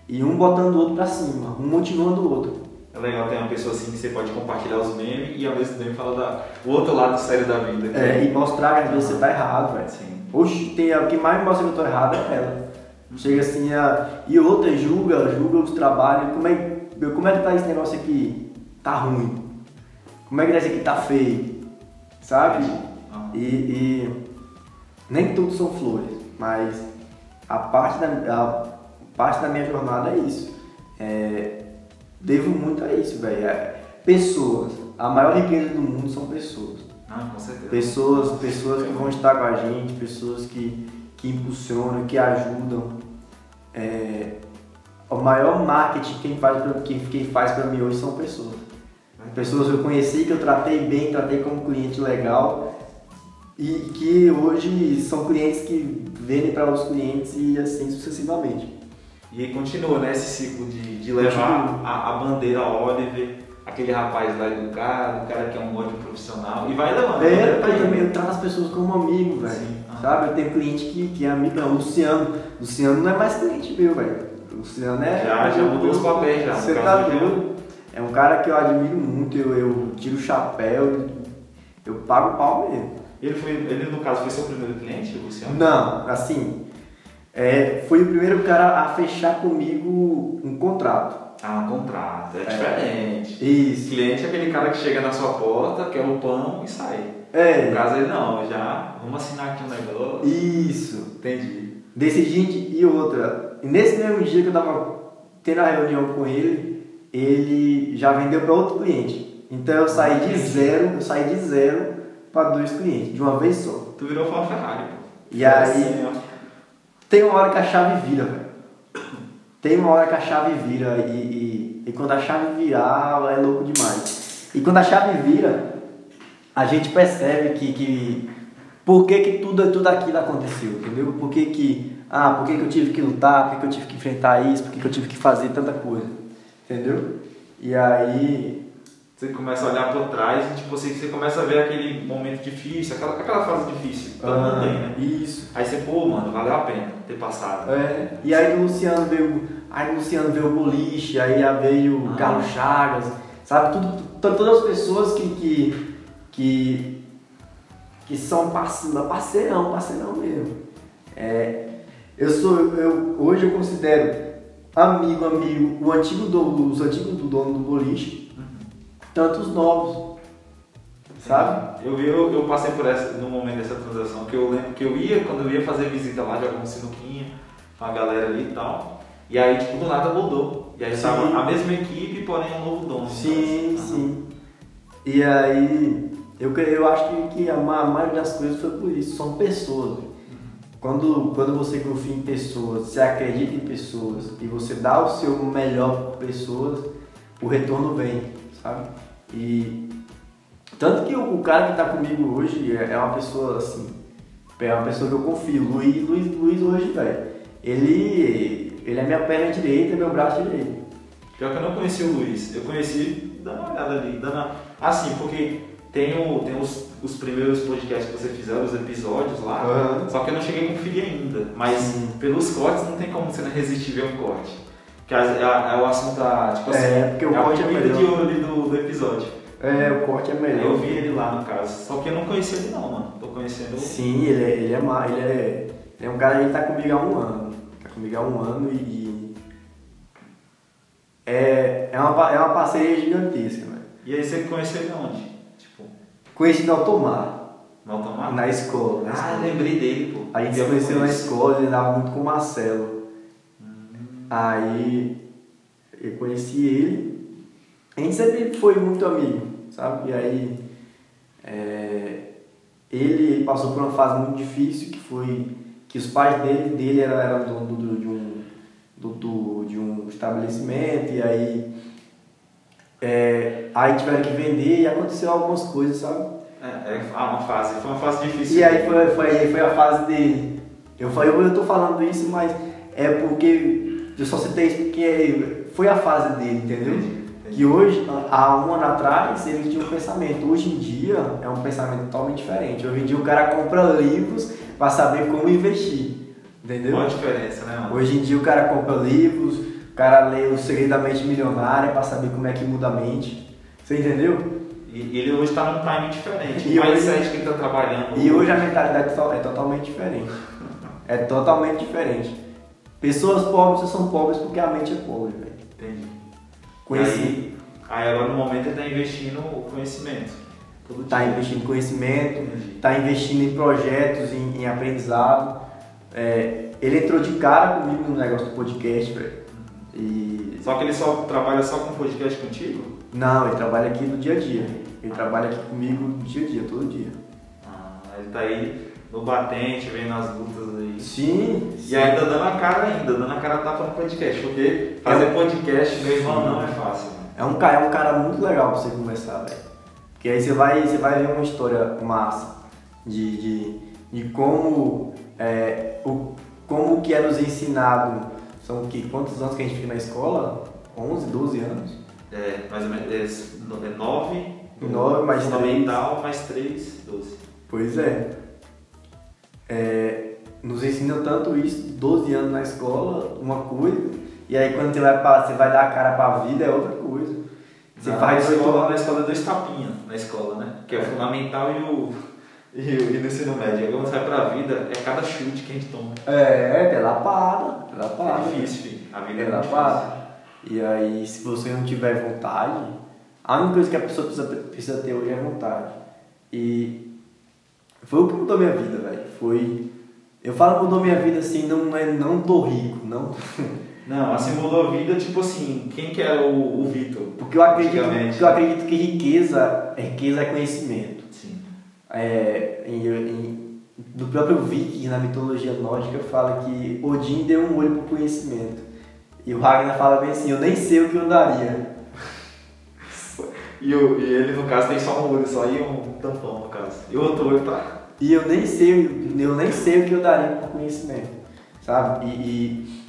e um botando o outro pra cima, um motivando o outro. É legal ter uma pessoa assim que você pode compartilhar os memes e ao mesmo tempo falar da, o outro lado sério da vida. É, e mostrar que às vezes você tá errado, velho. Sim. Oxe, tem, o que mais mostra que eu tô errado é ela. Chega assim, a, e outra julga, julga os trabalhos, como é, meu, como é que tá esse negócio aqui? Tá ruim. Como é que esse aqui tá feio? Sabe? Ah. E, e nem tudo são flores, mas a parte da, a parte da minha jornada é isso. É, devo muito a isso, velho. É, pessoas. A maior riqueza do mundo são pessoas. Ah, com certeza. Pessoas, pessoas que vão estar com a gente, pessoas que, que impulsionam, que ajudam. É, o maior marketing quem faz pra, quem, quem faz para mim hoje são pessoas. Pessoas que eu conheci, que eu tratei bem, tratei como cliente legal e que hoje são clientes que vendem para outros clientes e assim sucessivamente. E aí continua, né, esse ciclo de, de levar a, a bandeira Oliver, aquele rapaz lá educado, o cara que é um ótimo profissional, e vai levando. É, pra ele. também eu trato as pessoas como amigo, velho. Sabe? Eu tenho cliente que, que é amigo, não. Luciano. Luciano não é mais cliente meu, velho. Luciano é. Já- já mudou os papéis já, no Você tá doido? É um cara que eu admiro muito, eu, eu tiro o chapéu, eu pago o pau mesmo. Ele, foi, ele, no caso, foi seu primeiro cliente, o Luciano? Não, assim, é, foi o primeiro cara a fechar comigo um contrato. Ah, um contrato, é, diferente. Isso. Cliente é aquele cara que chega na sua porta, quer o pão e sai. No É, caso ele não, já vamos assinar aqui um negócio. isso. Entendi. Desse dia e outra. E nesse mesmo dia que eu tava tendo a reunião com ele, ele já vendeu para outro cliente. Então eu saí de zero, eu saí de zero para dois clientes, de uma vez só. Tu virou uma Ferrari, pô. E aí, ó. tem uma hora que a chave vira, velho. Tem uma hora que a chave vira e, e, e quando a chave virar, é louco demais. E quando a chave vira, a gente percebe que, que por que, que tudo, tudo aquilo aconteceu, entendeu? Por que, que, ah, por que, que eu tive que lutar, por que, que eu tive que enfrentar isso, por que, que eu tive que fazer tanta coisa, entendeu? E aí, Você começa a olhar por trás e tipo, você, você começa a ver aquele momento difícil, aquela, aquela fase difícil. Todo mundo tem, né? ah, isso. Aí você, pô, mano, valeu a pena ter passado. É, e aí do Luciano veio, aí Luciano veio o Boliche, aí veio o Ah. Carlos Chagas, sabe? Tudo, to- todas as pessoas que, que, que, que são parce- parceirão, parceirão mesmo. É, eu sou, eu, hoje eu considero amigo, amigo, o antigo do, os antigos do dono do Boliche, tanto os novos, sabe? Eu, eu, eu passei por essa, no momento dessa transação, que eu lembro que eu ia, quando eu ia fazer visita lá, jogar um sinuquinha com a galera ali e tal. E aí, tipo, do nada mudou. E aí Sim. tava a mesma equipe, porém um novo dono. Sim, Aham. sim. E aí, eu, eu acho que, que a maioria das coisas foi por isso, são pessoas. Quando, quando você confia em pessoas, você acredita em pessoas e você dá o seu melhor para pessoas, o retorno vem, sabe? E tanto que o, o cara que está comigo hoje é, é uma pessoa assim, é uma pessoa que eu confio. Luiz, Luiz, Luiz hoje, velho, ele, ele é minha perna direita meu braço direito. Pior que eu não conheci o Luiz. Eu conheci dando uma olhada ali, dando uma... Assim, porque tem, o, tem os, os primeiros podcasts que você fizer, os episódios lá. Aham. Só que eu não cheguei a conferir ainda. Mas Sim. pelos cortes não tem como você não resistir ver um corte. Que é, é- é o assunto da. Tipo assim, É, porque o a corte é pimenta melhor. de ouro ali do, do episódio. É, o corte é melhor. Eu vi ele lá no caso. Só que eu não conhecia ele não, mano. Tô conhecendo. Sim, ele é, ele é, ele é, ele é um cara que tá comigo há um ano. Tá comigo há um ano e. É, é, uma, é uma parceria gigantesca, velho. E aí você conheceu ele onde? Conheci no Altomar, no Automar? na escola. Na Ah, escola. lembrei dele, pô. A gente se Eu conheceu na escola, ele andava muito com o Marcelo. Hum. Aí eu conheci ele. A gente sempre foi muito amigo, sabe? E aí é, ele, passou por uma fase muito difícil que foi que os pais dele, dele eram, eram dono do, de, um, do, do- de um estabelecimento e aí, é, aí tiveram que vender e aconteceu algumas coisas, sabe? É, é ah, uma fase. Foi uma fase difícil. E aí foi, foi, foi a fase dele. Eu, falei, eu tô falando isso, mas é porque eu só citei isso porque foi a fase dele, entendeu? Entendi, entendi. Que hoje, há um ano atrás, ele tinha um pensamento. Hoje em dia é um pensamento totalmente diferente. Hoje em dia o cara compra livros para saber como investir. Entendeu? Qual a diferença, né, mano? Hoje em dia o cara compra livros, cara lê O Segredo da Mente Milionária para saber como é que muda a mente. Você entendeu? E ele hoje tá num time diferente. E o hoje- que ele tá trabalhando. E hoje a mentalidade é totalmente diferente. É totalmente diferente. Pessoas pobres só são pobres porque a mente é pobre, velho. Entendi. Conheci. Aí, aí agora no momento ele tá investindo o conhecimento. Tá dia. investindo em conhecimento, Entendi. tá investindo em projetos, em, em aprendizado. É, ele entrou de cara comigo no negócio do podcast, velho. E. Só que ele só trabalha só com podcast contigo? Não, ele trabalha aqui no dia a dia. Ele trabalha aqui comigo no dia a dia, todo dia. Ah, ele tá aí no batente, vendo as lutas aí. Sim. E ainda dando a cara ainda, dando a cara a tapa no podcast, porque fazer podcast, meu irmão, não é fácil. mano. É um, ca- é um cara muito legal pra você conversar, velho. Porque aí você vai, você vai ver uma história massa de, de, de como, é, o, como que é nos ensinado. São que, quantos anos que a gente fica na escola? 11, 12 anos? É, mais ou menos, é, é nove, Nove mais fundamental, mais três, doze. Pois é. É, Nos ensinam tanto isso, 12 anos na escola, uma coisa, e aí quando você vai, pra, você vai dar a cara pra vida é outra coisa. Você na faz escola, na escola é dois tapinhas, na escola, né? Que é o fundamental e o, e e o ensino médio. Quando você vai pra vida, é cada chute que a gente toma. É, é lapada, é lapada. É difícil, filho. A vida é, É muito lapada. E aí, se você não tiver vontade, a única coisa que a pessoa precisa, precisa ter hoje é vontade. E foi o que mudou minha vida, velho. Foi. Eu falo mudou minha vida assim, não é não tô rico, não. Não, assim mudou a vida, tipo assim, quem que era o, o Vitor? Porque eu acredito, eu acredito que riqueza, riqueza é conhecimento. É, em, em, do próprio Viking, na mitologia nórdica, fala que Odin deu um olho pro conhecimento. E o Ragnar fala bem assim, eu nem sei o que eu daria. E, o, e ele, no caso, tem só um olho só e um tampão, no caso. E o outro olho tá. E eu nem sei, eu nem sei o que eu daria por conhecimento, sabe? E, e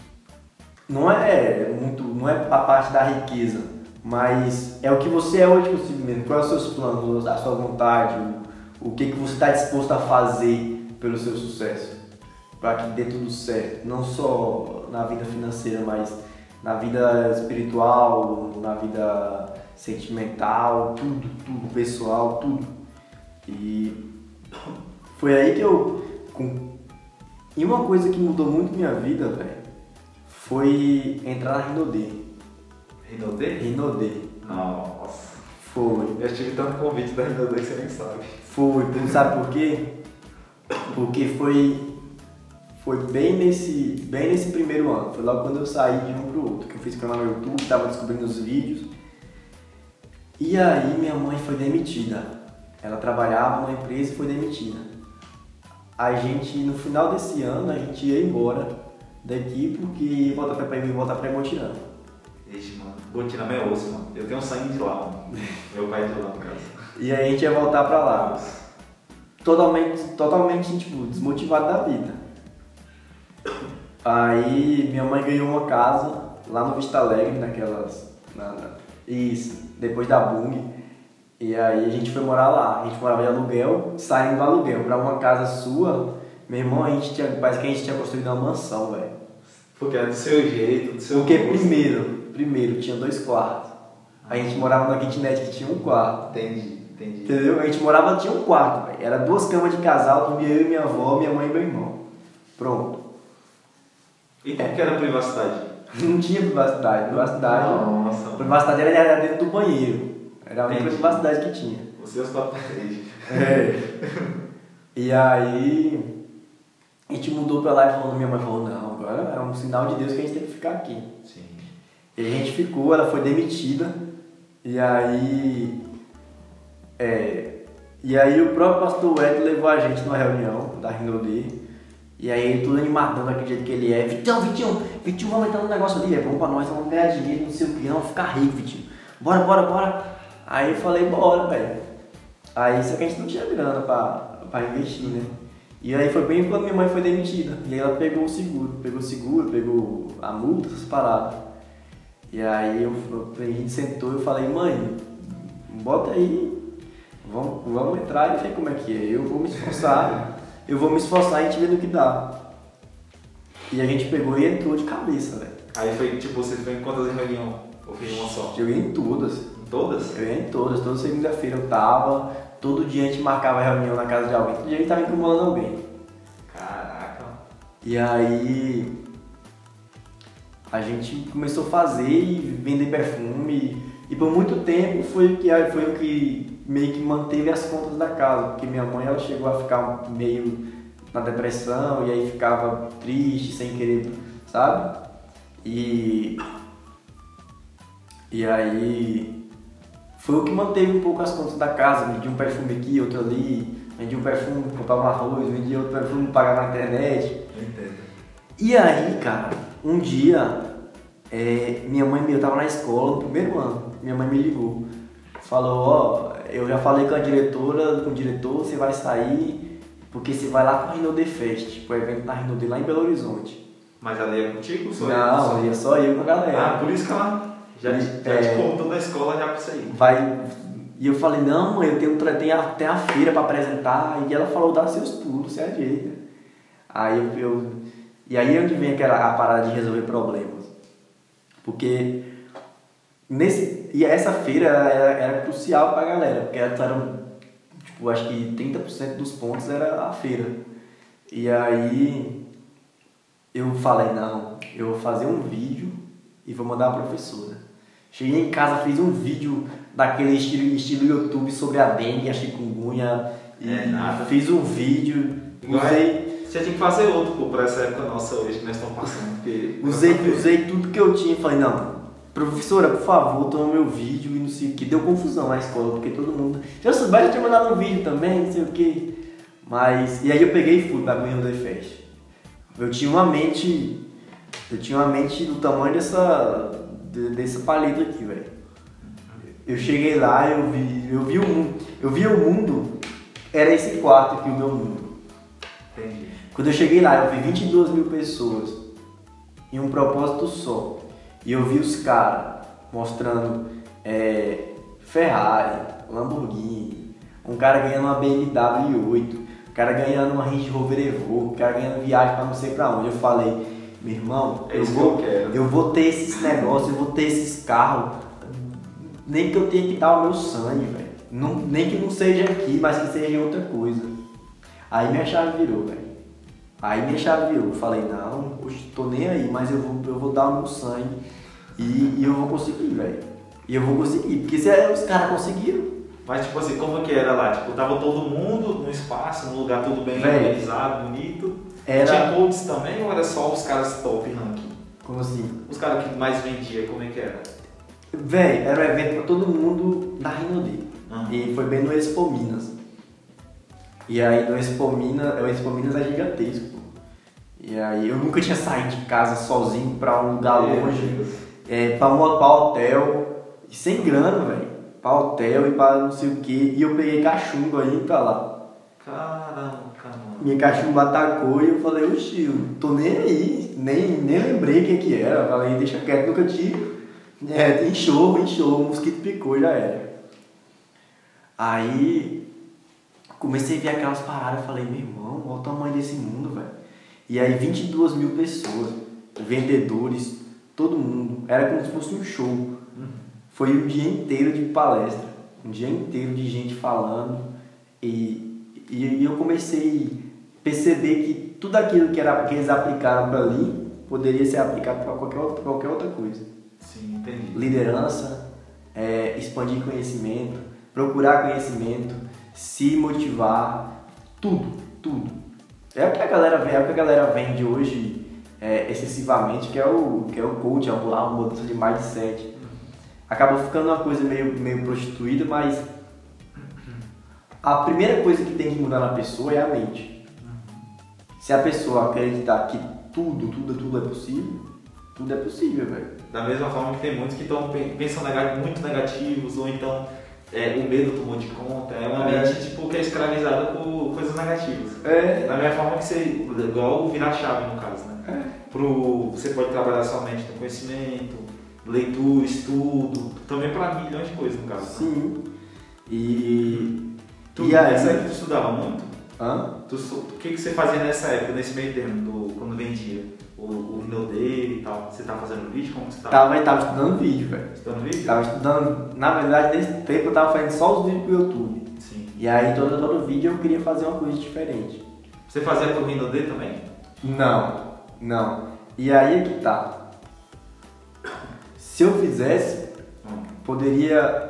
não é muito, não é a parte da riqueza, mas é o que você é hoje mesmo. Quais são os seus planos, a sua vontade, o, que, que você está disposto a fazer pelo seu sucesso, para que dê tudo certo, não só na vida financeira, mas na vida espiritual, na vida sentimental, tudo, tudo, pessoal, tudo. E foi aí que eu. com- E uma coisa que mudou muito minha vida, velho, foi entrar na Rinodê. Rinodê? Rinodê. Nossa. Foi. Eu tive tanto convite da Rinodê que você nem sabe. Foi. Sabe por quê? Porque foi. Foi bem nesse, bem nesse primeiro ano. Foi logo quando eu saí de um pro outro. Que eu fiz canal no YouTube, tava descobrindo os vídeos. E aí minha mãe foi demitida. Ela trabalhava numa empresa e foi demitida. A gente, no final desse ano, a gente ia embora daqui porque ia voltar pra, ia voltar pra Imotirã. Ixi, mano. Botina meu osso, mano. Eu tenho sangue de lá, mano. Meu pai é de lá, no caso. E aí a gente ia voltar pra lá. totalmente, totalmente tipo, desmotivado da vida. Aí minha mãe ganhou uma casa lá no Vista Alegre, naquelas Na, na- isso, depois da Bung. E aí a gente foi morar lá. A gente morava de aluguel, saindo do aluguel pra uma casa sua. Meu irmão, a gente tinha, parece que a gente tinha construído uma mansão, velho. Porque é do seu jeito, do seu Porque gosto. primeiro, primeiro tinha dois quartos. A gente morava na kitnet que tinha um quarto. Entendi, entendi. Entendeu? A gente morava, tinha um quarto, velho. Era duas camas de casal, dormia eu e minha avó, minha mãe e meu irmão. Pronto. E como que era a privacidade? Não tinha privacidade. Privacidade. Nossa. Privacidade era era dentro do banheiro. Era a única Entendi. privacidade que tinha. Você e os quatro paredes. É. E aí a gente mudou pra lá e falou, minha mãe falou, não, agora é um sinal de Deus que a gente tem que ficar aqui. Sim. E a gente ficou, ela foi demitida. E aí. É, e aí o próprio pastor Ed levou a gente numa reunião da Rinodê. E aí ele tudo animadão daquele jeito que ele é. Vitão, Vitinho, Vitinho, vamos entrar no negócio ali, é bom pra nós, vamos ganhar dinheiro, não sei o que, vamos ficar rico, Vitinho. Bora, bora, bora. Aí eu falei, bora, velho. Aí só que a gente não tinha grana pra, pra investir, né? E aí foi bem quando minha mãe foi demitida. E aí ela pegou o seguro, pegou o seguro, pegou a multa, essas paradas. E aí eu, gente sentou e eu falei, mãe, bota aí, vamos, vamos entrar e ver como é que é. Eu vou me esforçar, eu vou me esforçar e a gente vê no que dá. E a gente pegou e entrou de cabeça, velho. Aí foi, tipo, você foi em quantas reuniões? Ou foi em uma só? Eu ia em todas. Em todas? Eu ia em todas, toda segunda-feira eu tava, todo dia a gente marcava reunião na casa de alguém, todo dia a gente tava incomodando alguém. Caraca. E aí a gente começou a fazer e vender perfume e por muito tempo foi o que foi o que meio que manteve as contas da casa, porque minha mãe ela chegou a ficar meio na depressão e aí ficava triste, sem querer, sabe? E e aí foi o que manteve um pouco as contas da casa, vendia um perfume aqui, outro ali, vendia um perfume, comprava um arroz, vendia outro perfume, pagava na internet. Entendo. E aí, cara, um dia, é, minha mãe, eu tava na escola, no primeiro ano, minha mãe me ligou. Falou, ó, eu já falei com a diretora, com o diretor, você vai sair, porque você vai lá com a Rinode Fest, o evento da Rinode lá em Belo Horizonte. Mas ali é contigo? Só eu? Não, Só- ia só eu com a galera. Ah, por isso que ela já, já É. te contou da escola já pra aí. vai. E eu falei, não, mãe, eu tenho, tem, a, a feira pra apresentar. E ela falou, dá seus pulos, você ajeita. Aí eu, eu- E aí é onde vem aquela a parada de resolver problemas. Porque nesse. E essa feira era, era crucial pra galera, porque eram, tipo, acho que 30% dos pontos era a feira. E aí eu falei, não, eu vou fazer um vídeo e vou mandar a professora. Cheguei em casa, fiz um vídeo daquele estilo, estilo YouTube sobre a dengue, a chikungunya. E É, fiz um vídeo, Igual usei, Você tinha que fazer outro, pô, pra essa época nossa hoje que nós estamos passando. Porque usei, usei tudo que eu tinha e falei, não, professora, por favor, toma meu vídeo e não sei o que. Deu confusão na escola, porque todo mundo. Já soubesse, eu tinha mandado um vídeo também, não sei o que. Mas. E aí eu peguei e fui pra Cunha do Fest. Eu tinha uma mente. Eu tinha uma mente do tamanho dessa. de- dessa paleta aqui, velho. Eu cheguei lá, eu vi. Eu vi o mundo. Eu vi o mundo. Era esse quarto aqui, o meu mundo. Entendi. Quando eu cheguei lá, eu vi 22 mil pessoas em um propósito só. E eu vi os caras mostrando é, Ferrari, Lamborghini, um cara ganhando uma BMW 8, um cara ganhando uma Range Rover Evoque, um cara ganhando viagem pra não sei pra onde. Eu falei, meu irmão, É eu isso que vou, eu eu vou ter esses negócios, eu vou ter esses carros, nem que eu tenha que dar o meu sangue, velho. Nem que não seja aqui, mas que seja outra coisa. Aí minha chave virou, velho. Aí minha chave virou. Eu falei, não, oxe, tô nem aí, mas eu vou, eu vou dar o meu sangue e, e eu vou conseguir, velho. E eu vou conseguir. Porque se é, os caras conseguiram. Mas tipo assim, como que era lá? Tipo, tava todo mundo no espaço, num lugar tudo bem Véi. organizado, bonito. Era- Tinha codes também ou era só os caras top ranking? Como assim? Os caras que mais vendia, como é que era? Véi, era um evento pra todo mundo da Rinode. Aham. E foi bem no Expo Minas. E aí no Expo Minas, o Expo Minas é gigantesco. E aí eu nunca tinha saído de casa sozinho pra um lugar longe. É, pra, um, pra hotel, sem grana, velho. Pra hotel e pra não sei o que. E eu peguei cachumbo aí pra lá. Caramba, mano. Minha cachumba atacou e eu falei, oxi, eu tô nem aí. Nem, nem lembrei o que que era. Eu falei, deixa quieto, nunca tive. É, inchou, inchou, o mosquito picou, já era. Aí comecei a ver aquelas paradas, falei, meu irmão, olha o tamanho desse mundo, velho. E aí 22 mil pessoas, vendedores, todo mundo. Era como se fosse um show. Foi um dia inteiro de palestra, um dia inteiro de gente falando. E, e, e eu comecei a perceber que tudo aquilo que, era, que eles aplicaram para ali poderia ser aplicado para qualquer, outra- qualquer outra coisa Sim, entendi. liderança, é, expandir conhecimento, procurar conhecimento, se motivar, tudo, tudo. É o que a galera vê, é o que a galera vende hoje é, excessivamente, que é o que é o coach, é o- mudança de mindset. Acaba ficando uma coisa meio, meio prostituída, mas a primeira coisa que tem que mudar na pessoa é a mente. Se a pessoa acreditar que tudo, tudo, tudo é possível, tudo é possível, velho. Da mesma forma que tem muitos que estão pensam muito negativos, ou então é, o medo tomou de conta. É uma É. mente tipo, que é escravizada por coisas negativas. É, Da mesma forma que você, igual virar chave no caso, né? Pro, você pode trabalhar somente no conhecimento, leitura, estudo, também para milhões de coisas no caso. Né? Sim. E. Tu, e aí? Nessa época tu estudava muito? Hã? Tu, o que, que você fazia nessa época, nesse meio termo, do, quando vendia? O, o Rinode e tal? Você tava fazendo vídeo? Como você tava? Tava, tava estudando vídeo, velho. Estudando vídeo? Tava estudando. Na verdade, nesse tempo eu tava fazendo só os vídeos pro YouTube. Sim. E aí, todo, todo vídeo eu queria fazer uma coisa diferente. Você fazia pro Rinode também? Não, não. E aí é que tá. Se eu fizesse, Hum. poderia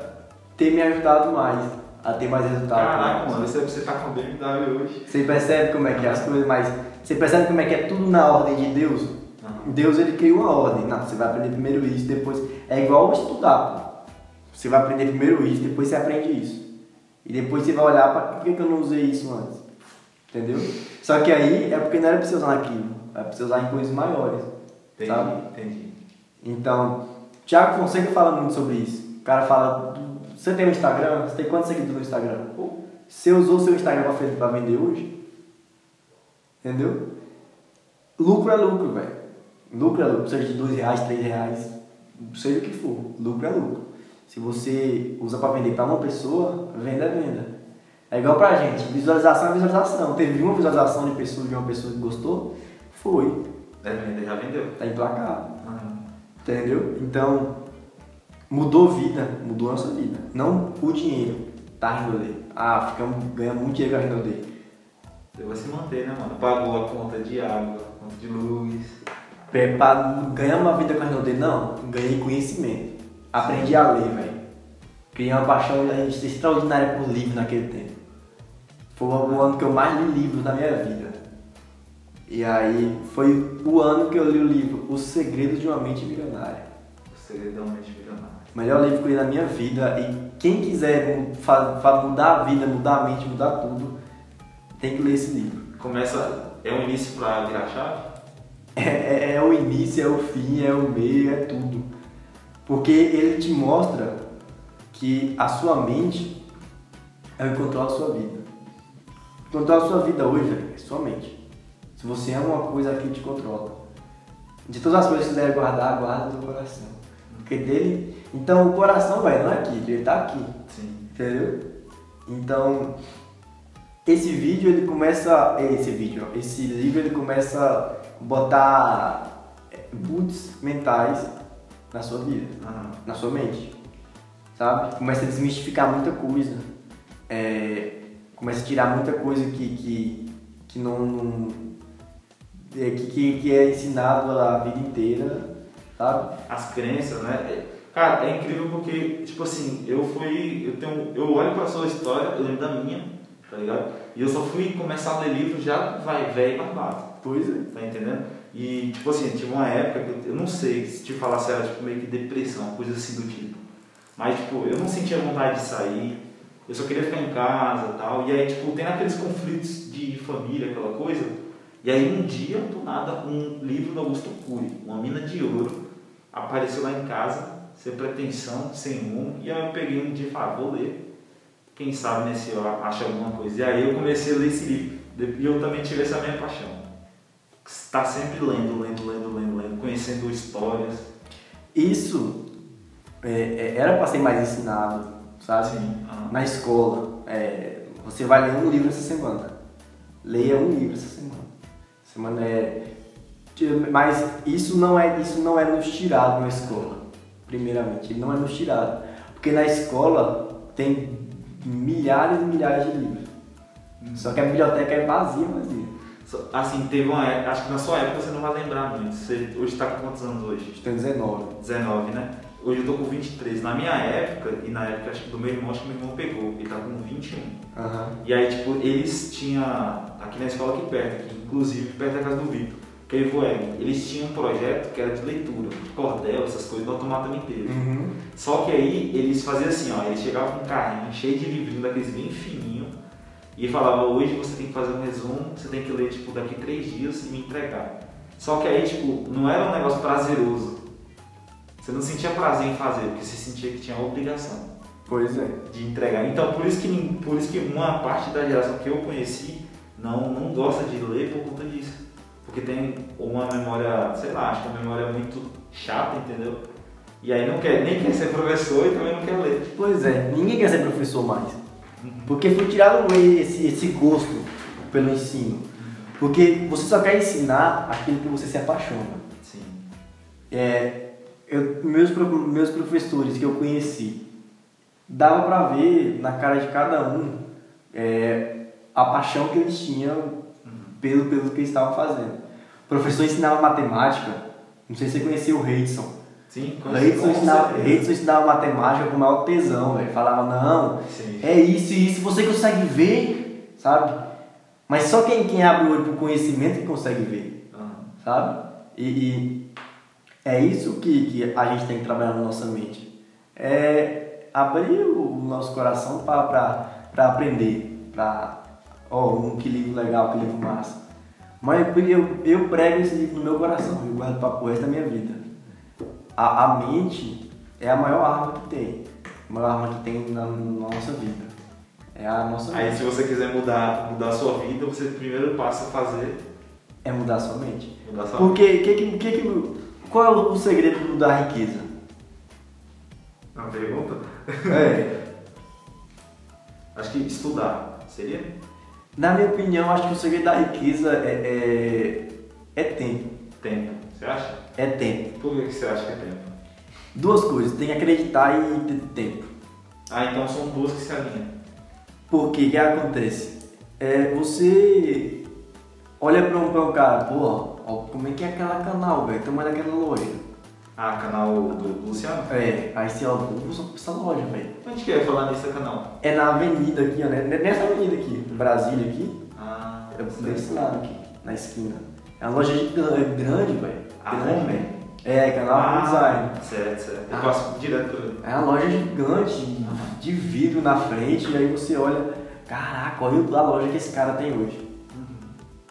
ter me ajudado mais a ter mais resultado. Caraca, mano, você, você tá com BMW hoje. Você percebe como é que é as coisas, mas você percebe como é que é tudo na ordem de Deus? Aham. Deus ele cria uma ordem. Não, você vai aprender primeiro isso, depois. É igual estudar. pô. Você vai aprender primeiro isso, depois você aprende isso. E depois você vai olhar para por que, que eu não usei isso antes. Entendeu? Só que aí é porque não era pra você usar naquilo. É pra você usar em coisas maiores. Entendi, Sabe? entendi. Então, Thiago Fonseca fala muito sobre isso. O cara fala, você tem um Instagram? Você tem quantos seguidores no Instagram? Pô, você usou o seu Instagram pra vender hoje? Entendeu? Lucro é lucro, velho. Lucro é lucro, seja de dois reais, três reais, seja o que for, lucro é lucro. Se você usa pra vender pra uma pessoa, venda é venda. É igual pra gente, visualização é visualização. Teve uma visualização de pessoa de uma pessoa que gostou, foi, É, vender, já vendeu. tá emplacado. Aham. Entendeu? Então, mudou vida, mudou a nossa vida. Não o dinheiro, tá, Rinodê? Ah, ficamos, ganhamos muito dinheiro com a Rinodê. Você vai se manter, né, mano? Pagou a conta de água, a conta de luz. Pra ganhar uma vida com a Rinodê, não, ganhei conhecimento. Aprendi a ler, velho. Criei uma paixão extraordinária por livro naquele tempo. Foi o ano que eu mais li livros na minha vida. E aí, foi o ano que eu li o livro Os Segredos de uma Mente Milionária. O segredo é uma mente milionária. O melhor livro que eu li na minha vida e quem quiser mudar a vida, mudar a mente, mudar tudo, tem que ler esse livro. Começa, é um início pra virar chave? É, é- é o início, é o fim, é o meio, é tudo. Porque ele te mostra que a sua mente é o que controla a sua vida. O controla a sua vida hoje é sua mente. Se você ama uma coisa, aquilo te controla. De todas as coisas que você deve guardar, guarda no coração. Porque dele. Então o coração, velho, não é aqui, ele tá aqui. Sim. Entendeu? Então, esse vídeo ele começa. Esse vídeo, esse livro ele começa a botar boots mentais na sua vida, na sua mente. Sabe? Começa a desmistificar muita coisa. É, começa a tirar muita coisa que, que, que não. não- é, que, que, é ensinado a vida inteira, sabe? As crenças, né? É- Cara, é incrível porque, tipo assim, eu fui. Eu tenho. Eu olho pra sua história, eu lembro da minha, tá ligado? E eu só fui começar a ler livro já vai velho e barbado. Pois é. Tá entendendo? E, tipo assim, tive uma época que eu, eu não sei se te falar se era tipo, meio que depressão, coisa assim do tipo. Mas, tipo, eu não sentia vontade de sair, eu só queria ficar em casa e tal. E aí, tipo, tem aqueles conflitos de família, aquela coisa. E aí, um dia, do nada, um livro do Augusto Cury, Uma Mina de Ouro, apareceu lá em casa, sem pretensão, sem rumo. E aí eu peguei um dia e falei, ah, vou ler. Quem sabe nesse eu acho alguma coisa. E aí eu comecei a ler esse livro. E eu também tive essa minha paixão está sempre lendo, lendo, lendo, lendo, lendo, conhecendo histórias. Isso é, é, era para ser mais ensinado, sabe? Sim. Ah. Na escola, é, você vai ler um livro essa semana. Leia um livro essa semana. Semana é, mas isso não é isso não é nos tirado na escola, primeiramente. Ele não é nos tirado, porque na escola tem milhares e milhares de livros. Só que a biblioteca é vazia, vazia. Só- Assim, teve uma época, acho que na sua época você não vai lembrar muito. Você hoje está com quantos anos hoje? Tem 19. 19, né? Hoje eu tô com 23. Na minha época, e na época acho que do meu irmão, acho que meu irmão pegou, ele tá com 21. Aham. E aí, tipo, eles tinham, aqui na escola aqui perto, aqui, inclusive perto da casa do Vitor, que é eles tinham um projeto que era de leitura, de cordel, essas coisas, do automato inteiro. Uhum. Só que aí eles faziam assim, ó, eles chegavam com um carrinho cheio de livrinho daqueles bem fininho e falava, hoje você tem que fazer um resumo, você tem que ler tipo daqui três dias e me entregar. Só que aí, tipo, não era um negócio prazeroso. Você não sentia prazer em fazer, porque você sentia que tinha a obrigação Pois é. de entregar. Então por isso que por isso que uma parte da geração que eu conheci não, não gosta de ler por conta disso. Porque tem uma memória, sei lá, acho que uma memória muito chata, entendeu? E aí não quer, nem quer ser professor e também não quer ler. Pois é, ninguém quer ser professor mais. Porque foi tirado esse, esse gosto pelo ensino. Porque você só quer ensinar aquilo que você se apaixona. Sim. É, eu, meus, meus professores que eu conheci, dava pra ver na cara de cada um é, a paixão que eles tinham pelo, pelo que eles estavam fazendo. Professor ensinava matemática, não sei se você conhecia o Reidson. Sim, O Reidson ensinava. Reidson ensinava matemática com o maior tesão, velho. Falava, não, Sim. é isso e isso, você consegue ver, sabe? Mas só quem, quem abre o olho pro conhecimento que consegue ver Aham. sabe? E, e é isso que, que a gente tem que trabalhar na nossa mente. É abrir o nosso coração para aprender, para, ó, um que livro legal, que livro massa. Mas eu, eu prego esse livro no meu coração, eu guardo para o resto da minha vida. A, a mente é a maior arma que tem, a maior arma que tem na, na nossa vida. É a nossa Aí mente. se você quiser mudar, mudar a sua vida, você primeiro passa a fazer É mudar a sua mente. mudar a sua Porque que, que, que, que- qual é o segredo da riqueza? Uma pergunta? É. Acho que estudar seria? Na minha opinião, acho que o segredo da riqueza é, é, é tempo. Tempo. Você acha? É tempo. Por que que você acha que é tempo? Duas coisas, tem que acreditar e ter tempo. Ah, então são duas que se alinham. Porque o que acontece? É, você olha pra um, pra um cara, pô, ó, como é que é aquela canal, velho? Tamanho daquela loja. Ah, canal do Luciano? É, aí você olha, pô, só essa loja, velho. Onde que é falar nesse canal? É na avenida aqui, ó, né? nessa avenida aqui, em Brasília aqui. Ah, É desse lado aqui, na esquina. É uma loja gigante, é grande, velho. Ah, grande, é? velho. É, canal design. Certo, certo. Eu Ah. passo direto por. É uma loja gigante, de vidro na frente, e aí você olha, caraca, olha a loja que esse cara tem hoje.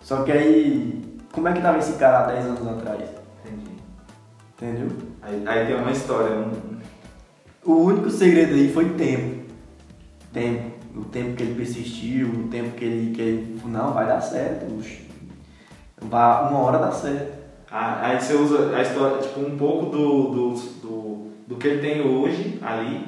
Só que aí, como é que tava esse cara há 10 anos atrás? Entendeu? Aí, aí tem uma história, um, O único segredo aí foi tempo. Tempo. O tempo que ele persistiu, o tempo que ele, que ele não, vai dar certo. Vai, uma hora dá certo. Ah, aí você usa a história, tipo, um pouco do, do, do, do que ele tem hoje ali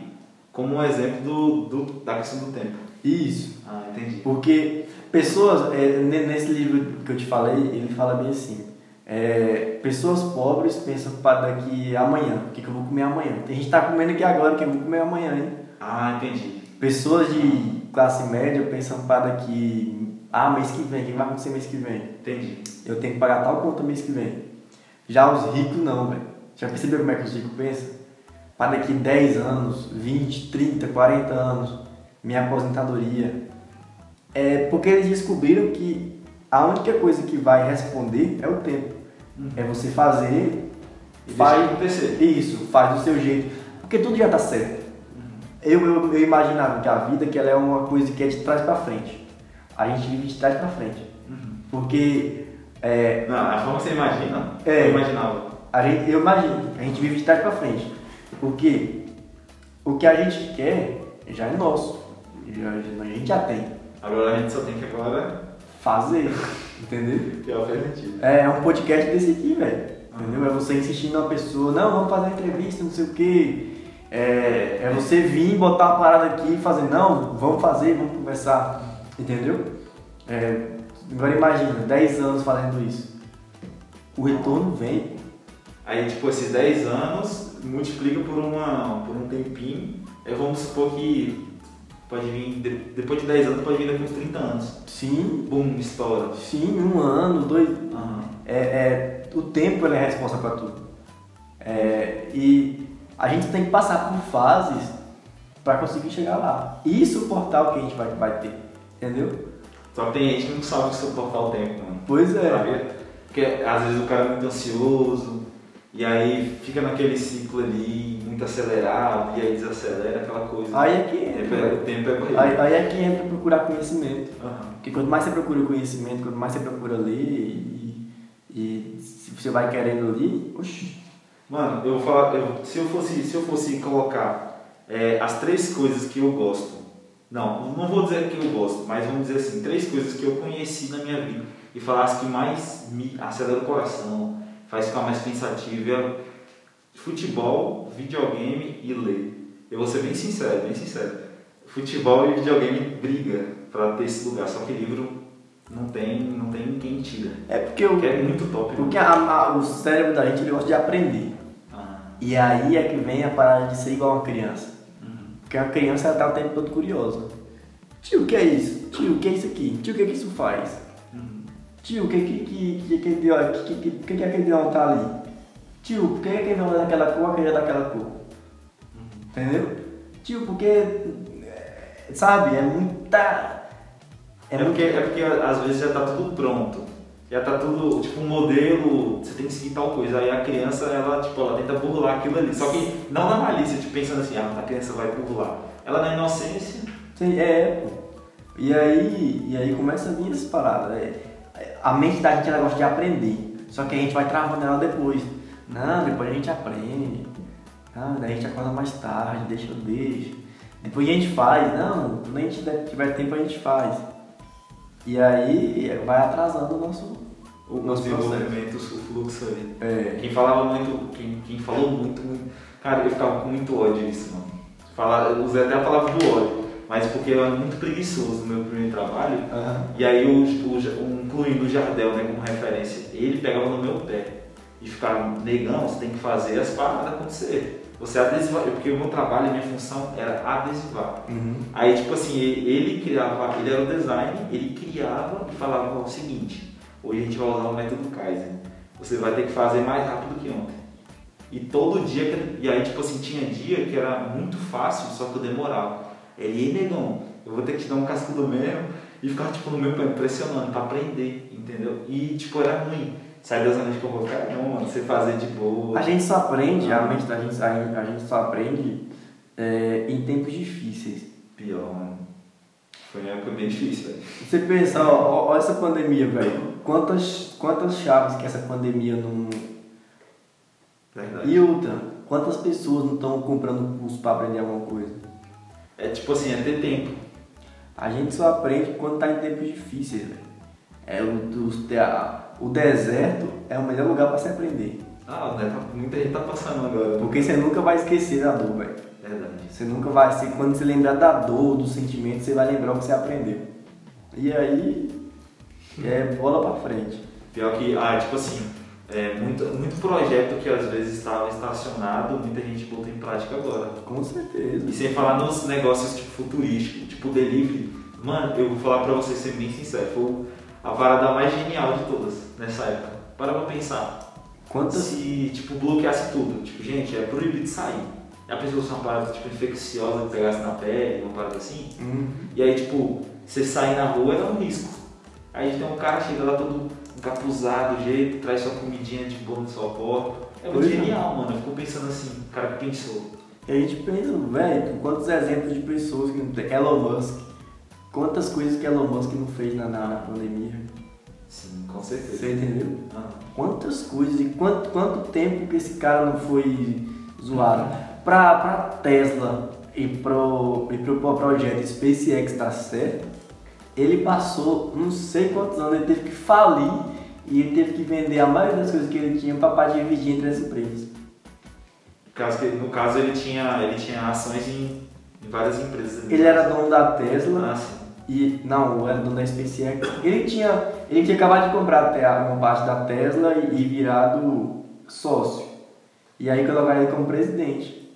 como um exemplo do, do, da questão do tempo. Isso. Ah, entendi. Porque pessoas, é, ne- nesse livro que eu te falei, ele fala bem assim: é, pessoas pobres pensam para daqui amanhã, o que, que eu vou comer amanhã. Tem gente que tá comendo aqui agora, o que eu vou comer amanhã, hein? Ah, entendi. Pessoas de classe média pensam para daqui, ah, mês que vem, o que vai acontecer mês que vem? Entendi. Eu tenho que pagar tal conta mês que vem. Já os ricos não, velho. Já percebeu como é que os ricos pensam? Para daqui 10 anos, 20, 30, 40 anos, minha aposentadoria. É porque eles descobriram que a única coisa que vai responder é o tempo. É você fazer, E faz acontecer. isso, faz do seu jeito. Porque tudo já tá certo. Eu, eu, eu imaginava que a vida que ela é uma coisa que é de trás para frente. A gente vive de trás para frente. Porque é, Não, a forma que você imagina, É. eu imaginava. a gente, eu imagino, a gente vive de trás para frente. Porque o que a gente quer já é nosso. Já, a gente já tem. Agora a gente só tem que agora Fazer. Entendeu? ter a alternativa. É um podcast desse aqui, velho. Entendeu? É você insistindo na pessoa, não, vamos fazer uma entrevista, não sei o quê. É, é você vir, botar uma parada aqui e fazer, não, vamos fazer, vamos conversar. Entendeu? É, agora imagina, 10 anos fazendo isso. O retorno vem. Aí, tipo, esses 10 anos multiplica por, uma, por um tempinho. Aí vamos supor que pode vir, de- depois de 10 anos, pode vir daqui uns 30 anos. Sim, Bum, estoura. sim, um ano, dois. Aham. É, é, o tempo ele é responsável para tudo. É, e a gente tem que passar por fases para conseguir chegar lá. E suportar o que a gente vai, vai ter. Entendeu? Só que tem gente que não sabe suportar o tempo, mano. Pois é. Sabe? Porque às vezes o cara é muito ansioso, e aí fica naquele ciclo ali, muito acelerado, e aí desacelera aquela coisa. Aí é que tempo entra. é, o tempo é. Aí, aí é que entra procurar conhecimento. Aham. Porque quanto mais você procura conhecimento, quanto mais você procura ler e, e se você vai querendo ali, oxi. Mano, eu vou falar, eu- se, eu fosse, se eu fosse colocar é, as três coisas que eu gosto, não, não vou dizer que eu gosto, mas vamos dizer assim, três coisas que eu conheci na minha vida e falar as que mais me acelera o coração, faz ficar mais pensativo, é futebol, videogame e ler. Eu vou ser bem sincero, bem sincero. Futebol e videogame briga pra ter esse lugar, só que livro não tem, não tem quem tira. É porque, o, Que é muito top. porque a- a- o cérebro da gente gosta de aprender. Ah, E aí é que vem a parada de ser igual uma criança. uhum. Porque a criança ela tá o tempo todo curiosa. Tio, o que é isso? Tio, o que é isso aqui? Tio, o que é que isso faz? Uhum. Tio, o que que que que que deu que que que, que, que aquele leão tá ali? Tio, por que que aquele leão é daquela cor, aquele é daquela cor? Entendeu? Tio, porque é, sabe, é muita É, porque, é porque às vezes já tá tudo pronto. Já tá tudo, tipo, um modelo, você tem que seguir tal coisa. Aí a criança, ela, tipo, ela tenta burlar aquilo ali. Só que não na malícia, tipo, pensando assim, ah, a criança vai burlar. Ela na inocência, Sim, é, pô. E aí, e aí começa a vir essas paradas. É, a mente da gente ela gosta de aprender. Só que a gente vai travando ela depois. Não, depois a gente aprende. Não, daí a gente acorda mais tarde, deixa eu deixo. Depois a gente faz. Não, quando a gente tiver tempo a gente faz. E aí vai atrasando o nosso, o, nosso desenvolvimento, o fluxo ali. É. Quem falava muito, quem, quem falou muito, muito, cara, eu ficava com muito ódio disso, mano. Falar, eu usei até a palavra do ódio, mas porque eu era muito preguiçoso no meu primeiro trabalho. Aham. E aí, o, o, o, incluindo o Jardel né, como referência, ele pegava no meu pé e ficava, negão, você tem que fazer as paradas acontecer. Você adesivar, porque o meu trabalho, a minha função era adesivar. Uhum. Aí, tipo assim, ele, ele criava, ele era o design, ele criava e falava o seguinte: hoje a gente vai usar o método Kaizen. Você vai ter que fazer mais rápido que ontem. E todo dia, e aí, tipo assim, tinha dia que era muito fácil, só que eu demorava. Ele, "Ei, negão, eu vou ter que te dar um cascudo mesmo e ficar, tipo, no meu pé, pressionando pra aprender, entendeu? E, tipo, era ruim. Sai da zona de convocar, não, mano, você fazer de boa. A gente só aprende, a mente da gente, a, a gente só aprende é, em tempos difíceis. Pior, mano. Foi uma época bem difícil, velho. Você pensa, ó, ó, essa pandemia, velho. Quantas, quantas chaves que essa pandemia não. Verdade. E outra, quantas pessoas não estão comprando curso para aprender alguma coisa? É tipo assim, é ter tempo. A gente só aprende quando tá em tempos difíceis, velho. É o, dos- a- o deserto é o melhor lugar para se aprender. Ah, né, muita gente tá passando agora. Porque você nunca vai esquecer da dor, velho. Verdade. Você nunca vai. Você, quando você lembrar da dor, do sentimento, você vai lembrar o que você aprendeu. E aí. É bola pra frente. Pior que, ah, tipo assim, é, muito, muito projeto que às vezes estava estacionado, muita gente botou em prática agora. Com certeza. E sem falar nos negócios tipo futurísticos, tipo delivery. Mano, eu vou falar pra vocês ser bem sincero, foi a parada mais genial de todas nessa época. Para pra pensar. Quantas. Se, tipo, bloqueasse tudo. Tipo, gente, é proibido sair. A pessoa fosse uma parada, tipo, infecciosa que pegasse na pele, uma parada assim. Hum. E aí, tipo, você sair na rua era um risco. Aí tem um cara chega lá todo encapuzado, jeito, traz sua comidinha de boa na sua porta. É muito Pois é. genial, mano. Eu fico pensando assim, o cara que pensou. E a gente pensa, velho, quantos exemplos de pessoas que não tem. Elon Musk. Quantas coisas que Elon Musk não fez na, na, na pandemia. Sim, com certeza. Você entendeu? Ah, Quantas coisas e quanto, quanto tempo que esse cara não foi zoado. Pra, pra Tesla e pro, e pro projeto SpaceX dar certo, ele passou não sei quantos anos, ele teve que falir e ele teve que vender a maioria das coisas que ele tinha pra, pra dividir entre as empresas. No caso, ele tinha, ele tinha ações em, em várias empresas. Ele era dono da Tesla Ah, sim. E não, era dono da SpaceX. Ele tinha, ele tinha acabado de comprar até uma parte da Tesla e, e virado sócio. E aí colocaram ele como presidente.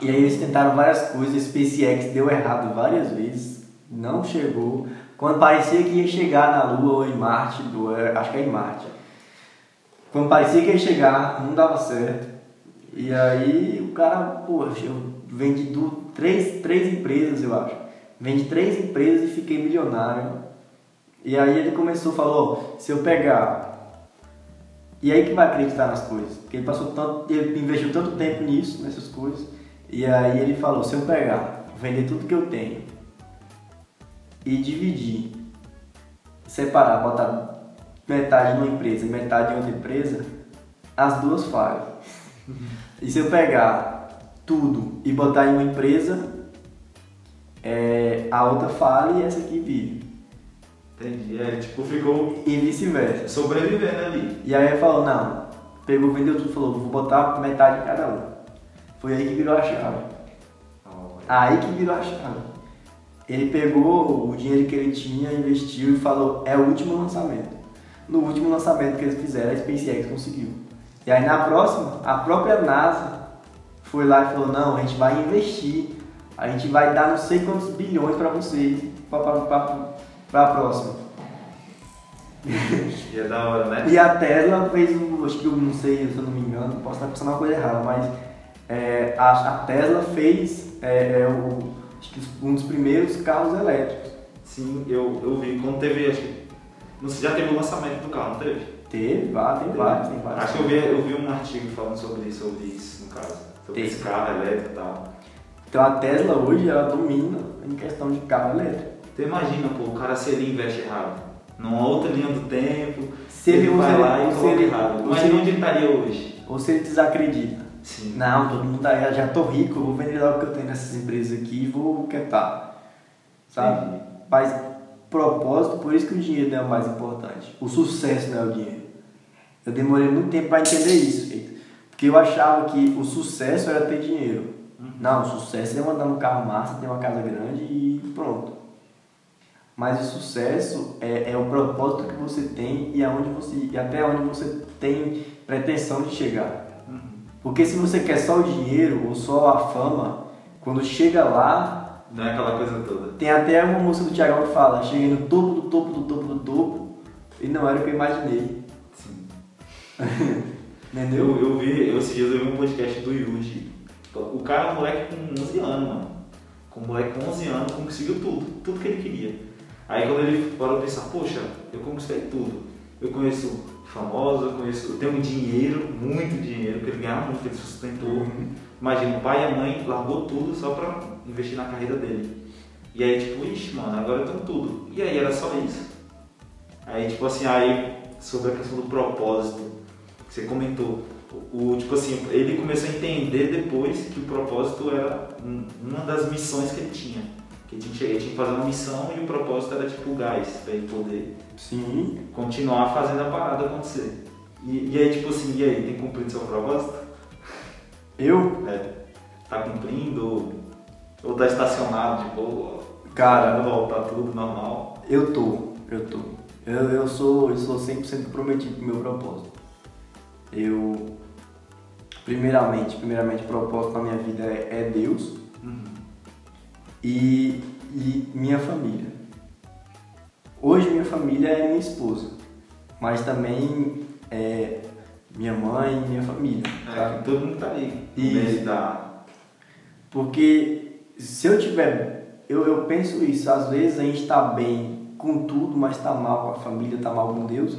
E aí eles tentaram várias coisas, SpaceX deu errado várias vezes, não chegou. Quando parecia que ia chegar na Lua ou em Marte, ou é- acho que é em Marte. Quando parecia que ia chegar, não dava certo. E aí o cara, poxa, du- três, três empresas, eu acho. Vendi três empresas e fiquei milionário. E aí ele começou, falou, se eu pegar. E aí que vai acreditar nas coisas. Porque ele passou tanto, ele investiu tanto tempo nisso, nessas coisas. E aí ele falou, se eu pegar, vender tudo que eu tenho e dividir, separar, botar metade numa empresa e metade em outra empresa, as duas falham. E se eu pegar tudo e botar em uma empresa, é, a outra falha e essa aqui vive. Entendi. É, tipo, ficou E vice-versa. sobrevivendo ali. E aí ele falou, não, pegou, vendeu tudo, falou, vou botar metade em cada um. Foi aí que virou a chave. Aí que virou a chave. Ele pegou o dinheiro que ele tinha, investiu e falou, é o último lançamento. No último lançamento que eles fizeram, a SpaceX conseguiu. E aí na próxima, a própria NASA foi lá e falou, não, a gente vai investir, a gente vai dar não sei quantos bilhões para vocês, para a próxima. E é da hora, né? E a Tesla fez um, acho que eu não sei, se eu não me engano, posso estar pensando uma coisa errada, mas é, a, a Tesla fez é, é, o, acho que um dos primeiros carros elétricos. Sim, eu, eu vi. Quando teve, acho que. Não sei, já teve o lançamento do carro, não teve? Teve, vá, tem vários, tem vários. Acho que eu vi, eu vi um artigo falando sobre isso, sobre isso, no caso. Sobre Teve. esse carro elétrico e tal. Então a Tesla hoje ela domina em questão de carro elétrico. Então imagina, pô, o cara se ele investe errado. Numa outra linha do tempo, Se ele, ou vai lá ele, e coloca ele, errado. Imagina ele- onde ele estaria hoje. ou se ele desacredita. Sim. Não, todo mundo tá, já tô rico, vou vender logo o que eu tenho nessas empresas aqui e vou quietar. Sabe? Entendi. Mas propósito, por isso que o dinheiro não é o mais importante. O sucesso não é o dinheiro. Eu demorei muito tempo para entender isso, porque eu achava que o sucesso era ter dinheiro. Não, o sucesso é mandar um carro massa, ter uma casa grande e pronto. Mas o sucesso é, é o propósito que você tem e aonde você e até onde você tem pretensão de chegar. Porque se você quer só o dinheiro ou só a fama, quando chega lá, Não é aquela coisa toda. tem até uma música do Thiagão que fala, cheguei no topo do topo do topo do topo e não era o que eu imaginei. Sim. Entendeu? Eu, eu vi, eu, esses dias eu vi um podcast do Yuji. O cara é um moleque com 11 anos, mano. Com um moleque com 11 anos conseguiu tudo, tudo que ele queria. Aí quando ele parou pra pensar, poxa, eu conquistei tudo. Eu conheço famosos, eu conheço, eu tenho dinheiro, muito dinheiro, porque ele ganhava muito, ele sustentou. Imagina, o pai e a mãe largou tudo só pra investir na carreira dele. E aí tipo, ixi, mano, agora eu tenho tudo. E aí era só isso. Aí tipo assim, aí sobre a questão do propósito, que você comentou, o, tipo assim, ele começou a entender depois que o propósito era um- uma das missões que ele tinha. Que ele tinha, ele tinha que fazer uma missão e o propósito era tipo o gás, pra ele poder Sim. continuar fazendo a parada acontecer. E, e aí tipo assim, e aí, tem cumprido seu propósito? Eu, É, tá cumprindo ou, ou tá estacionado de boa? Cara. Voltar tudo normal. eu tô, eu tô. Eu, eu sou, eu sou 100% comprometido com o meu propósito. Eu, primeiramente, primeiramente, o propósito na minha vida é, é Deus e, e minha família. Hoje minha família é minha esposa, mas também é minha mãe e minha família. É, sabe? que todo mundo tá aí. Isso. da. Porque se eu tiver, eu, eu penso isso, às vezes a gente tá bem com tudo, mas tá mal com a família, tá mal com Deus,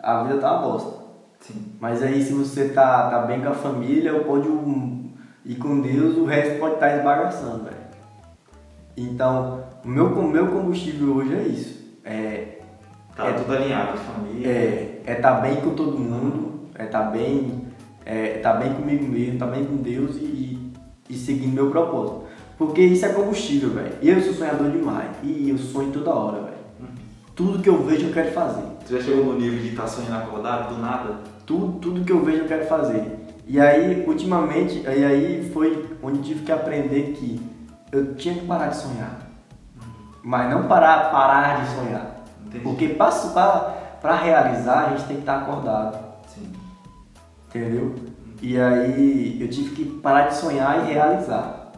a vida tá uma bosta. Sim. Mas aí se você tá, tá bem com a família, pode ir com Deus, o resto pode estar esbagaçando, velho. Então, o meu, meu combustível hoje é isso. É, Tá É. tudo alinhado, família. é, é tá bem com todo mundo, é tá bem, é tá bem comigo mesmo, tá bem com Deus e, e, seguindo meu propósito. Porque isso é combustível, velho. Eu sou sonhador demais. E eu sonho toda hora, velho. Tudo que eu vejo eu quero fazer. Você já chegou no nível de estar sonhando acordado do nada? Tudo, tudo que eu vejo eu quero fazer. E aí, ultimamente, e aí foi onde tive que aprender que eu tinha que parar de sonhar. Mas não parar, parar de sonhar. Entendi. Porque para realizar, a gente tem que estar acordado. Sim. Entendeu? E aí eu tive que parar de sonhar e realizar.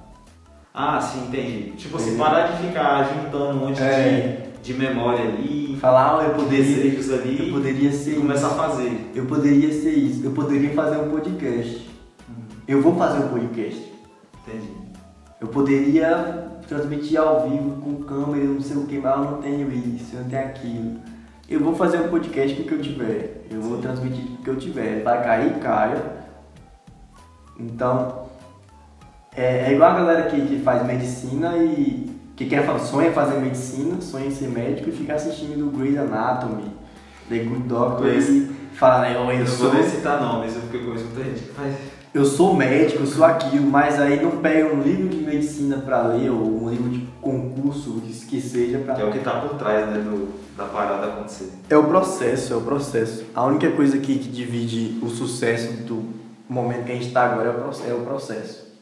Ah, sim, entendi. Tipo assim, parar de ficar juntando um monte É. de, de memória ali, Falar, ah, eu poderia, desejos ali, eu poderia ser começar a isso. fazer. Eu poderia ser isso. Eu poderia fazer um podcast. Eu vou fazer um podcast. Entendi. Eu poderia transmitir ao vivo com câmera, não sei o que, mas eu não tenho isso, eu não tenho aquilo. Eu vou fazer um podcast com o que eu tiver. Eu vou Sim. transmitir com o que eu tiver. Vai cair, caia. Então, é, é igual a galera que, que faz medicina e que quer sonha fazer medicina, sonha em ser médico e fica assistindo Grey's Anatomy, The Good Doctor e fala, né, eu, Eu eu não sou, vou nem citar nomes, porque eu conheço muita gente que faz. eu sou médico, eu sou aquilo, mas aí não pega um livro de medicina pra ler ou um livro de concurso, que, seja pra... Que é o que tá por trás, né, do, da parada acontecer. É o processo, é o processo. A única coisa que, que divide o sucesso do momento que a gente está agora é o, é o processo.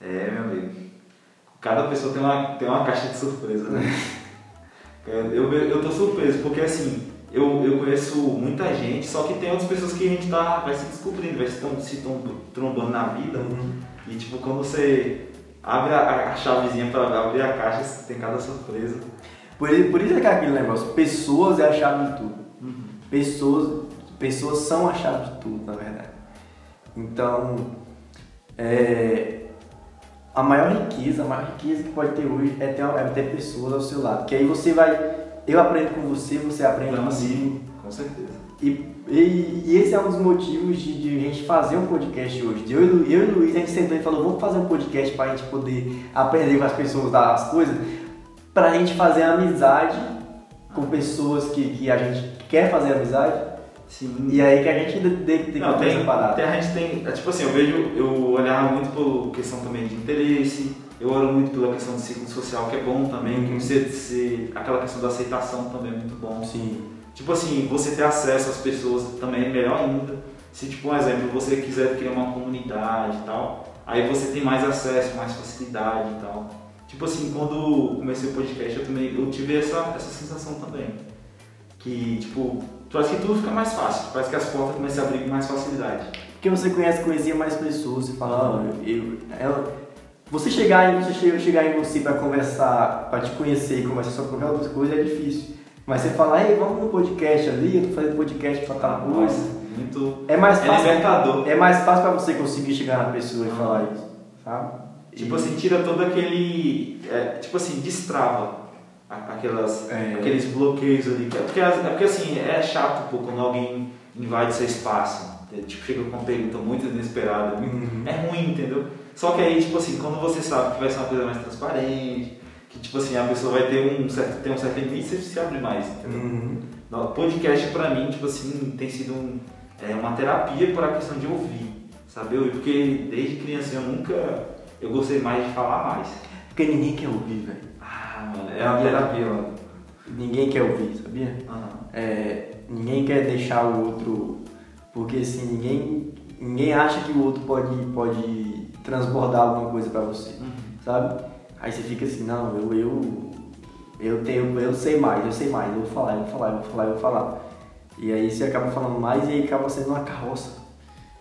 É, meu amigo. Cada pessoa tem uma, tem uma caixa de surpresa, né? eu, eu, eu tô surpreso, porque assim, eu, eu conheço muita gente, só que tem outras pessoas que a gente tá, vai se descobrindo, vai se, tom- se tom- trombando na vida. E tipo, quando você abre a, a chavezinha pra abrir a caixa, tem cada surpresa. Por, por isso é que é aquele negócio, pessoas é a chave de tudo. Pessoas, pessoas são a chave de tudo, na verdade. Então, é, a maior riqueza, a maior riqueza que pode ter hoje é ter, é ter pessoas ao seu lado. Que aí você vai, eu aprendo com você, você aprende comigo. com certeza. E, e, e esse é um dos motivos de, de a gente fazer um podcast hoje. Eu, e Lu- eu e o Luiz, a gente sentou e falou, vamos fazer um podcast para a gente poder aprender com as pessoas das coisas, para a gente fazer amizade com pessoas que, que a gente quer fazer amizade, Sim. e aí que a gente tem que ter Não, tem, tem- a gente tem, é, tipo assim, eu vejo, eu olhava muito por questão também de interesse, eu olho muito pela questão do ciclo social, que é bom também, Uhum. que você, você- aquela questão da aceitação também é muito bom. Sim. Tipo assim, você ter acesso às pessoas também é melhor ainda. Se, tipo, um exemplo, você quiser criar uma comunidade e tal, aí você tem mais acesso, mais facilidade e tal. Tipo assim, quando comecei o podcast, eu também eu tive essa, essa sensação também. Que, tipo, parece que tudo fica mais fácil, parece que as portas começam a abrir com mais facilidade. Porque você conhece, conhecia mais pessoas, você fala, ah, eu, ela, você chegar em você che- chegar em você para conversar, para te conhecer e conversar sobre qualquer outra coisa é difícil. Mas você fala, ei, vamos no podcast ali, eu tô fazendo podcast pra tal coisa. Muito. É mais É fácil. libertador. É mais fácil pra você conseguir chegar na pessoa e falar isso, sabe? Tipo E- assim, tira todo aquele. é, tipo assim, destrava aquelas, É. aqueles bloqueios ali. É porque, é porque assim, é chato pô, quando alguém invade seu espaço. Tipo, chega com uma pergunta muito inesperada. Uhum. É ruim, entendeu? Só que aí, tipo assim, quando você sabe que vai ser uma coisa mais transparente, que tipo assim, a pessoa vai ter um certo, ter um certo limite, você se abre mais, entendeu? Uhum. Podcast pra mim, tipo assim, tem sido um- é, uma terapia por a questão de ouvir, sabe? Eu- Porque desde criança eu nunca, eu gostei mais de falar mais. Porque ninguém quer ouvir, velho. Ah, mano, é uma terapia, mano. Ninguém quer ouvir, sabia? Aham. É, ninguém quer deixar o outro. Porque assim, ninguém, ninguém acha que o outro pode, pode transbordar alguma coisa pra você, Uhum. sabe? Aí você fica assim, não, eu, eu, eu tenho, eu sei mais, eu sei mais, eu vou falar, eu vou falar, eu vou falar, eu vou falar. E aí você acaba falando mais e aí acaba sendo uma carroça.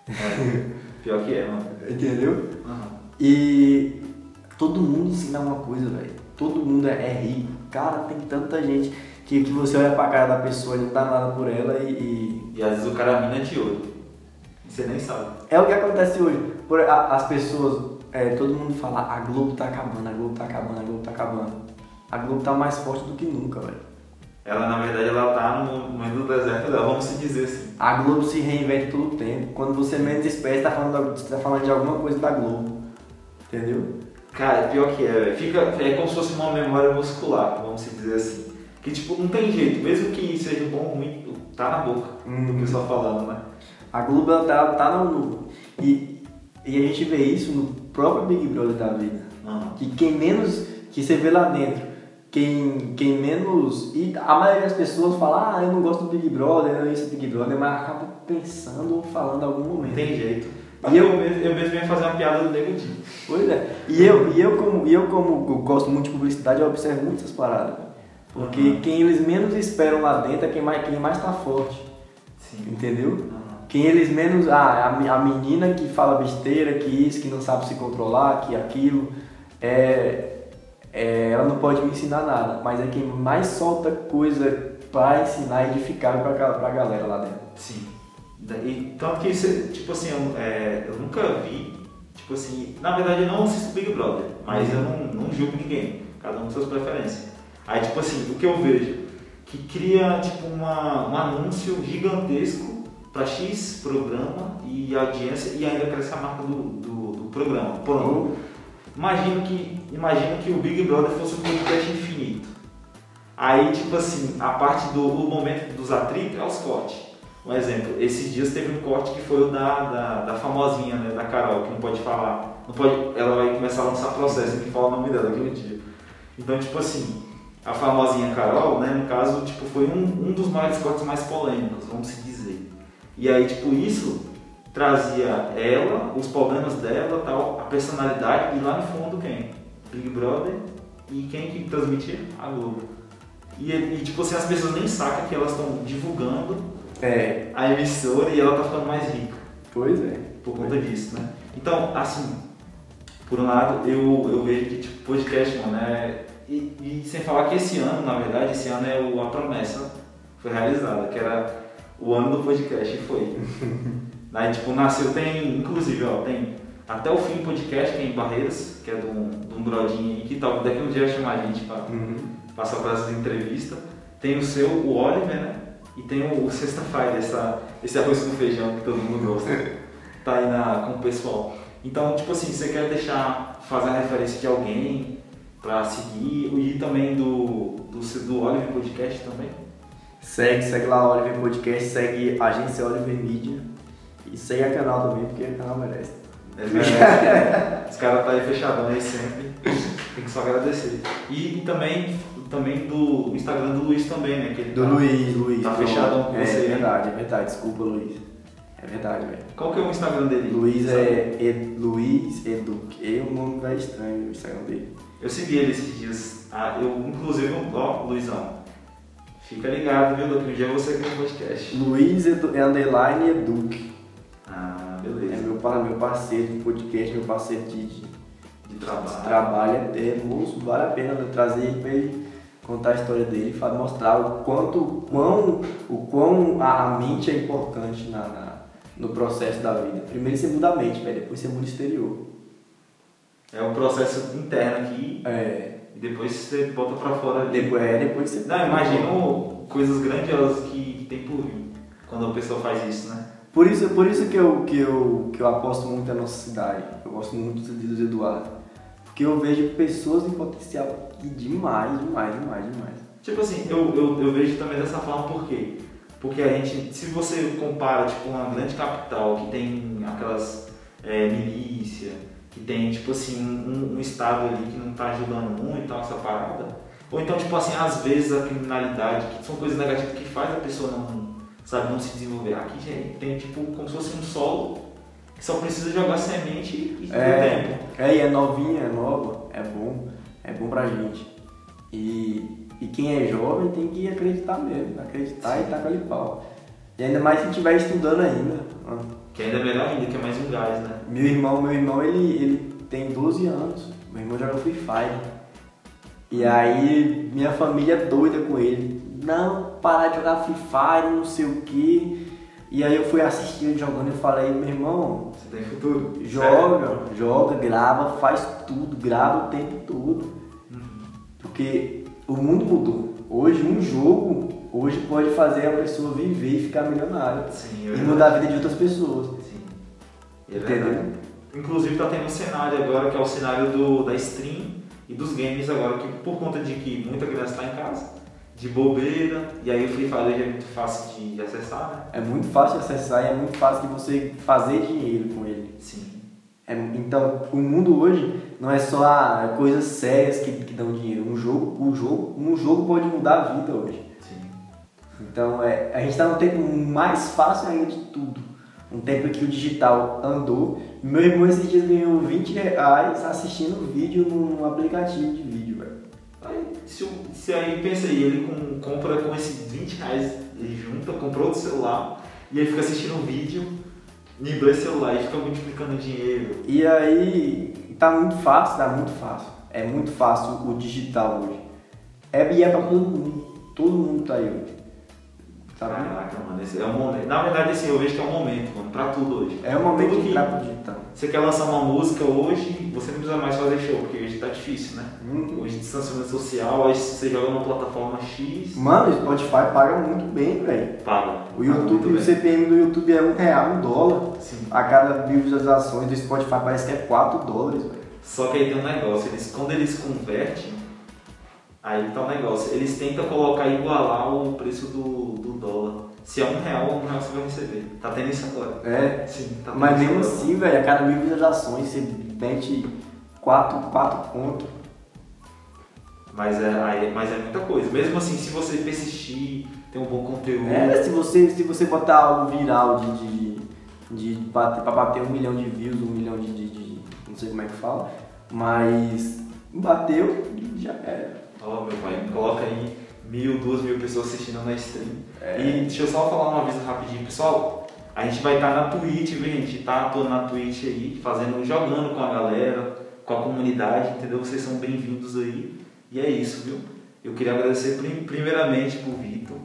É, pior que é, mano. Entendeu? Aham. E todo mundo ensina uma coisa, velho. Todo mundo é, é rico. Cara, tem tanta gente que, que você olha pra cara da pessoa e não dá nada por ela e- e E às vezes o cara mina de ouro. E Você nem sabe. É o que acontece hoje. Por- a- as pessoas, é, todo mundo fala, a Globo tá acabando, a Globo tá acabando, a Globo tá acabando. A Globo tá mais forte do que nunca, velho. Ela, na verdade, ela tá no momento do deserto dela, vamos se dizer assim. A Globo se reinventa todo o tempo. Quando você menos espera, você tá falando, você tá falando de alguma coisa da Globo. Entendeu? Cara, pior que é. Fica, é como se fosse uma memória muscular, vamos dizer assim. Que tipo, não tem jeito, mesmo que seja bom ou ruim, tá na boca do Uhum. pessoal falando, né? A Globo ela tá, tá no. E, e a gente vê isso no próprio Big Brother da vida. Aham. Que quem menos. Que você vê lá dentro. quem, quem menos. E a maioria das pessoas fala, ah, eu não gosto do Big Brother, eu não isso Big Brother, mas acaba pensando ou falando em algum Não momento. tem jeito. E E eu- eu, mesmo, eu mesmo ia fazer uma piada do Nego Di. Pois é. E eu, e eu, como, e eu como eu gosto muito de publicidade, eu observo muito essas paradas. Porque Uhum. quem eles menos esperam lá dentro é quem mais, quem mais tá forte. Sim. Entendeu? Quem eles menos. Ah, a, me- a menina que fala besteira, que isso, que não sabe se controlar, que aquilo. É, é, ela não pode me ensinar nada, mas é quem mais solta coisa pra ensinar e edificar pra, pra galera lá dentro. Sim. E tanto que, isso, tipo assim, eu, é, eu nunca vi, tipo assim, na verdade eu não assisto Big Brother, mas eu não, não julgo ninguém, cada um com suas preferências. Aí, tipo assim, o que eu vejo, que cria, tipo, uma, um anúncio gigantesco para X programa e audiência e ainda cresce a marca do, do, do programa. Pronto. Imagino que, imagino que o Big Brother fosse um podcast infinito. Aí, tipo assim, a parte do momento dos atritos é os cortes. Um exemplo, esses dias teve um corte que foi o da, da, da famosinha, né, da Carol, que não pode falar. Não pode, ela vai começar a lançar processo, tem que falar o nome dela aquele dia. Então, tipo assim, a famosinha Carol, né, no caso, tipo, foi um, um dos maiores cortes mais polêmicos, vamos se dizer. E aí, tipo, isso trazia ela, os problemas dela, tal, a personalidade e lá no fundo quem? Big Brother e quem que transmitia? A Globo. E, e tipo assim, as pessoas nem sacam que elas estão divulgando É, a emissora e ela tá ficando mais rica pois é. por conta disso, né? Então, assim, por um lado, eu, eu vejo que tipo, podcast, mano, é. E, e sem falar que esse ano, na verdade, esse ano é o, a promessa foi realizada, que era o ano do podcast e foi. Aí, tipo, nasceu, tem, inclusive, ó, tem até o fim podcast, que é em Barreiras, que é de um, de um brodinho aí, que tal, daqui um dia vai chamar a gente pra Uhum. passar por essas entrevistas. Tem o seu, o Oliver, né? E tem o, o Sexta-feira, essa, esse arroz com feijão que todo mundo gosta. tá aí na, com o pessoal. Então, tipo assim, você quer deixar, fazer a referência de alguém pra seguir e também do, do, do Oliver Podcast também? Segue, segue lá o Oliver Podcast, segue a agência Oliver Media e segue a canal também, porque o canal merece. É verdade. Os caras tá aí fechadão aí sempre. Tem que só agradecer. E, e também, também do Instagram do Luiz também, né? Que ele Do tá- Luiz, Luiz. Tá pronto. fechadão com é, você, É verdade, é verdade. Desculpa, Luiz. É verdade, velho. Qual que é o Instagram dele? Luiz Sabe? é Ed, Luiz Eduque. É um nome velho estranho o Instagram dele. Eu segui ele esses dias. Ah, eu, inclusive, ó, Luizão. Fica ligado, viu? Daqui um dia você aqui no podcast. Luiz Edu, é underline Eduque. Ah, É beleza. meu, pa- meu parceiro de podcast, meu parceiro de, de, De trabalho. trabalho. É, é moço, vale a pena trazer ele pra ele contar a história dele, mostrar o quanto, o quão, o quão a, a mente é importante na, na- no processo da vida. Primeiro você muda a mente, velho, depois você muda o exterior. É um processo interno aqui É, e depois você bota pra fora ali. depois, é, depois você. Não, imagino coisas grandiosas que, tem por vir quando a pessoa faz isso, né? Por isso, por isso que, eu, que, eu, que eu aposto muito na nossa cidade. Eu gosto muito dos Eduardo. Porque eu vejo pessoas em potencial demais, demais, demais, demais. Tipo assim, eu, eu, eu vejo também dessa forma por quê? Porque a gente, se você compara tipo uma grande capital que tem aquelas é, milícia, que tem tipo assim um, um estado ali que não tá ajudando muito e tal, essa parada, ou então tipo assim, às vezes a criminalidade, que são coisas negativas que faz a pessoa não, sabe, não se desenvolver. Aqui gente, tem tipo como se fosse um solo que só precisa jogar semente e É, tempo. é, e é novinha, é nova, é bom, é bom pra gente. E, e quem é jovem tem que acreditar mesmo, acreditar e tacar ali pau. E ainda mais se estiver estudando ainda. ó. Que ainda é melhor ainda, que é mais um gás, né? Meu irmão, meu irmão, ele, ele tem 12 anos. Meu irmão joga Free Fire. E aí minha família é doida com ele. Não, parar de jogar Free Fire, não sei o que. E aí eu fui assistir ele jogando e falei, meu irmão, Você tem futuro? joga, joga, grava, faz tudo, grava o tempo todo. Porque o mundo mudou. Hoje um jogo, hoje pode fazer a pessoa viver e ficar milionária. Sim, é E mudar a vida de outras pessoas. Sim. É Entendeu? Inclusive tá tendo um cenário agora que é o cenário do, da stream e dos games agora, que por conta de que muita criança está em casa, de bobeira, e aí o Free Fire é muito fácil de acessar, né? É muito fácil de acessar e é muito fácil de você fazer dinheiro com ele. Sim. É, então, o mundo hoje não é só ah, coisas sérias que, que dão dinheiro. Um jogo, um jogo, um jogo pode mudar a vida hoje. Sim. Então é, a gente está num tempo mais fácil ainda de tudo. Um tempo que o digital andou. Meu irmão esses dias ganhou 20 reais assistindo vídeo num aplicativo de vídeo, velho. Aí, se, se aí pensa aí, ele com- compra com esses 20 reais, ele junta, comprou outro celular e aí fica assistindo um vídeo em dois celulares e fica multiplicando dinheiro. E aí tá muito fácil, tá muito fácil. É muito fácil o digital hoje. É, e é pra todo mundo. Todo mundo tá aí hoje. Sabe? Caraca, mano, esse é o momento. Na verdade, assim, eu vejo que é um momento, mano, pra tudo hoje. É o momento Tudo que pro digital. Você quer lançar uma música hoje, você não precisa mais fazer show, porque hoje tá difícil, né? Uhum. Hoje distanciamento social, aí você joga numa plataforma X, Mano, o Spotify paga muito bem, velho. paga. O YouTube, o bem. CPM do YouTube é um real, um dólar. Sim. A cada mil visualizações do Spotify parece que é 4 dólares, velho. Só que aí tem um negócio, eles, quando eles convertem, aí tá o negócio, eles tentam colocar igualar o preço do, do dólar. Se é um real, um real você vai receber. Tá tendo isso agora. É. Sim, tá tendo Mas mesmo assim, velho, a cada mil visualizações você mete 4, 4 conto. Mas é, aí- mas é muita coisa. Mesmo assim, se você persistir, ter um bom conteúdo. É, se você, se você botar algo viral de, de, de bater, pra bater um milhão de views, um milhão de, de, de- não sei como é que fala, mas bateu, já era. Ó, meu pai, coloca aí mil, duas mil pessoas assistindo na stream. É. E deixa eu só falar uma aviso rapidinho, pessoal. A gente vai estar na Twitch, viu, gente? Tá atuando na Twitch aí, fazendo, jogando com a galera, com a comunidade, entendeu? Vocês são bem-vindos aí. E é isso, viu? Eu queria agradecer prim- primeiramente pro Vitor,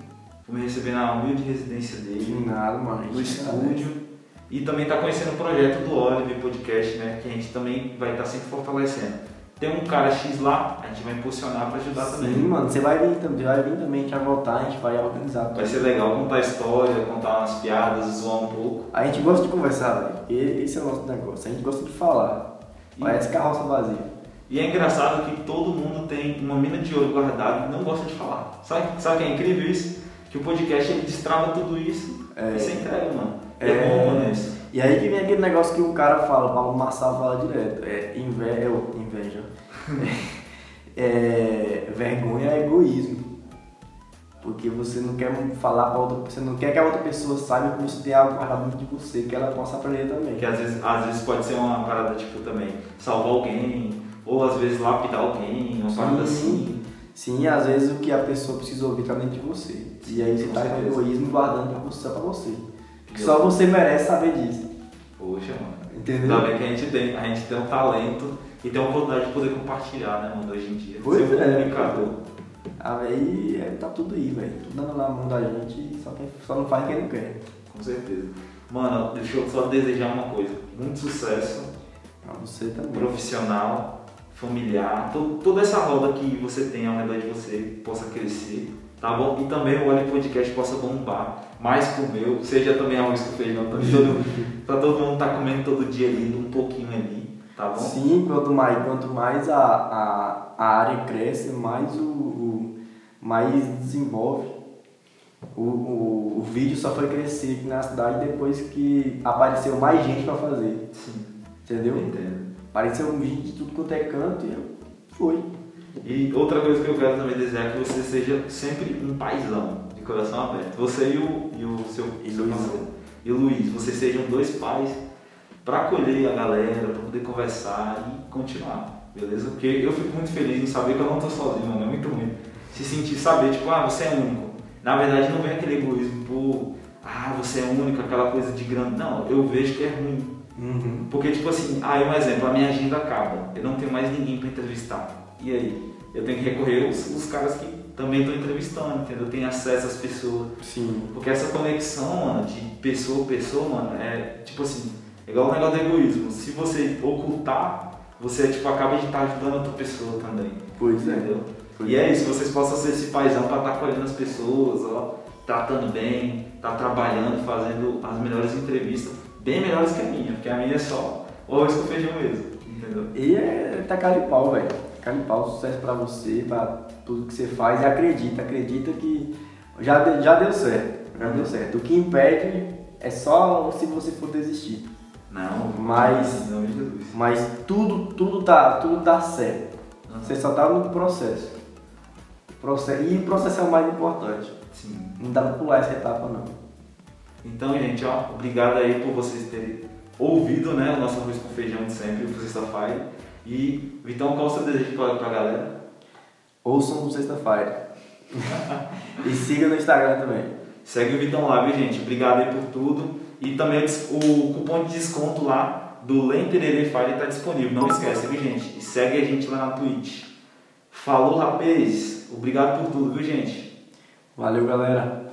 por me receber na humilde residência De dele, nada, mano. no estúdio. E também tá conhecendo o projeto do Oliver Podcast, né? Que a gente também vai estar sempre fortalecendo. Tem um cara X lá, a gente vai impulsionar para ajudar também. Sim, mano, você vai vir também, vai vir também, a gente vai voltar, a gente vai organizar tudo. Vai ser legal contar a história, contar umas piadas, zoar um pouco. A gente gosta de conversar, velho. Esse é o nosso negócio. A gente gosta de falar. E- Parece carroça vazia. E é engraçado que todo mundo tem uma mina de ouro guardada e não gosta de falar. Sabe, sabe que é incrível isso? Que o podcast ele destrava tudo isso É. e você entrega, mano. É. É, bom, mano, isso. E aí que vem aquele negócio que o cara fala, o Paulo Massal fala direto. É inveja. É, vergonha é egoísmo. Porque você não quer falar pra outra você não quer que a outra pessoa saiba que você tem algo guardado dentro de você, que ela possa aprender também. Que às vezes, às vezes pode ser uma parada tipo também, salvar alguém, ou às vezes lapidar alguém, uma parada assim. Sim, às vezes o que a pessoa precisa ouvir tá dentro de você. E aí você Com tá com certeza. egoísmo guardando pra você, só pra você. Que Eu- só você merece saber disso. Poxa, mano. Entendeu? Ainda bem que a gente tem, a gente tem um talento e tem a oportunidade de poder compartilhar, né, mano, hoje em dia. Pois Ser um é. comunicador. Aí é, tá tudo aí, velho. Tudo dando na mão da gente, só, quem, só não faz quem não quer. Com certeza. Mano, deixa eu só desejar uma coisa. Muito sucesso Pra você também. profissional, familiar, to- toda essa roda que você tem ao redor de você possa crescer, tá bom? E também o Olho Podcast possa bombar mais que o meu, seja também arroz com feijão, também todo, pra todo mundo tá comendo todo dia ali, um pouquinho ali, tá bom? Sim, quanto mais, quanto mais a, a, a área cresce, mais o, o- mais desenvolve. O, o, o vídeo só foi crescer aqui na cidade depois que apareceu mais gente pra fazer. Sim, Entendeu? eu entendo. Apareceu gente de tudo quanto é canto e eu foi. E outra coisa que eu quero também desejar é que você seja sempre um paizão, de coração aberto. Você e o, e o seu E Luiz. E Luiz, vocês sejam dois pais para acolher a galera, para poder conversar e continuar, beleza? Porque eu fico muito feliz em saber que eu não tô sozinho, mano, é muito ruim. Se sentir, saber, tipo, ah, você é único. Na verdade, não vem aquele egoísmo por, ah, você é único, aquela coisa de grande. Não, eu vejo que é ruim. Uhum. Porque, tipo assim, ah, um exemplo, a minha agenda acaba, eu não tenho mais ninguém para entrevistar. E aí? Eu tenho que recorrer aos, os caras que também estão entrevistando, entendeu? Tem acesso às pessoas. Sim. Porque essa conexão, mano, de pessoa a pessoa, mano, é tipo assim, é igual o negócio do egoísmo. Se você ocultar, você tipo, acaba de estar ajudando outra pessoa também. Pois é. Entendeu? Pois E é isso, vocês possam ser esse paizão para estar acolhendo as pessoas, ó, tratando bem, tá trabalhando, fazendo as melhores entrevistas, bem melhores que a minha, porque a minha é só o arroz com feijão mesmo, entendeu? E é tacar de pau, velho. Tacar de pau, sucesso pra você, pra tudo que você faz e acredita, acredita que já, já deu certo. Já deu certo. O que impede é só se você for desistir. Não, Mas- Jesus. Mas tudo, tudo tá, tudo tá certo. Aham. Você só tá no processo. Proce- E o processo é o mais importante. Sim. Não dá pra pular essa etapa não. Então, gente, ó, obrigado aí por vocês terem ouvido, né, o nosso arroz com feijão de sempre, o Sexta-feira. E, Vitão, qual o seu desejo pra, pra galera? Ouçam no sexta-feira. e siga no Instagram também. Segue o Vitão lá, viu, gente? Obrigado aí por tudo. E também o cupom de desconto lá do Lenterere Fire está disponível. Não esquece, viu, gente? E segue a gente lá na Twitch. Falou, rapaz. Obrigado por tudo, viu, gente? Valeu, galera.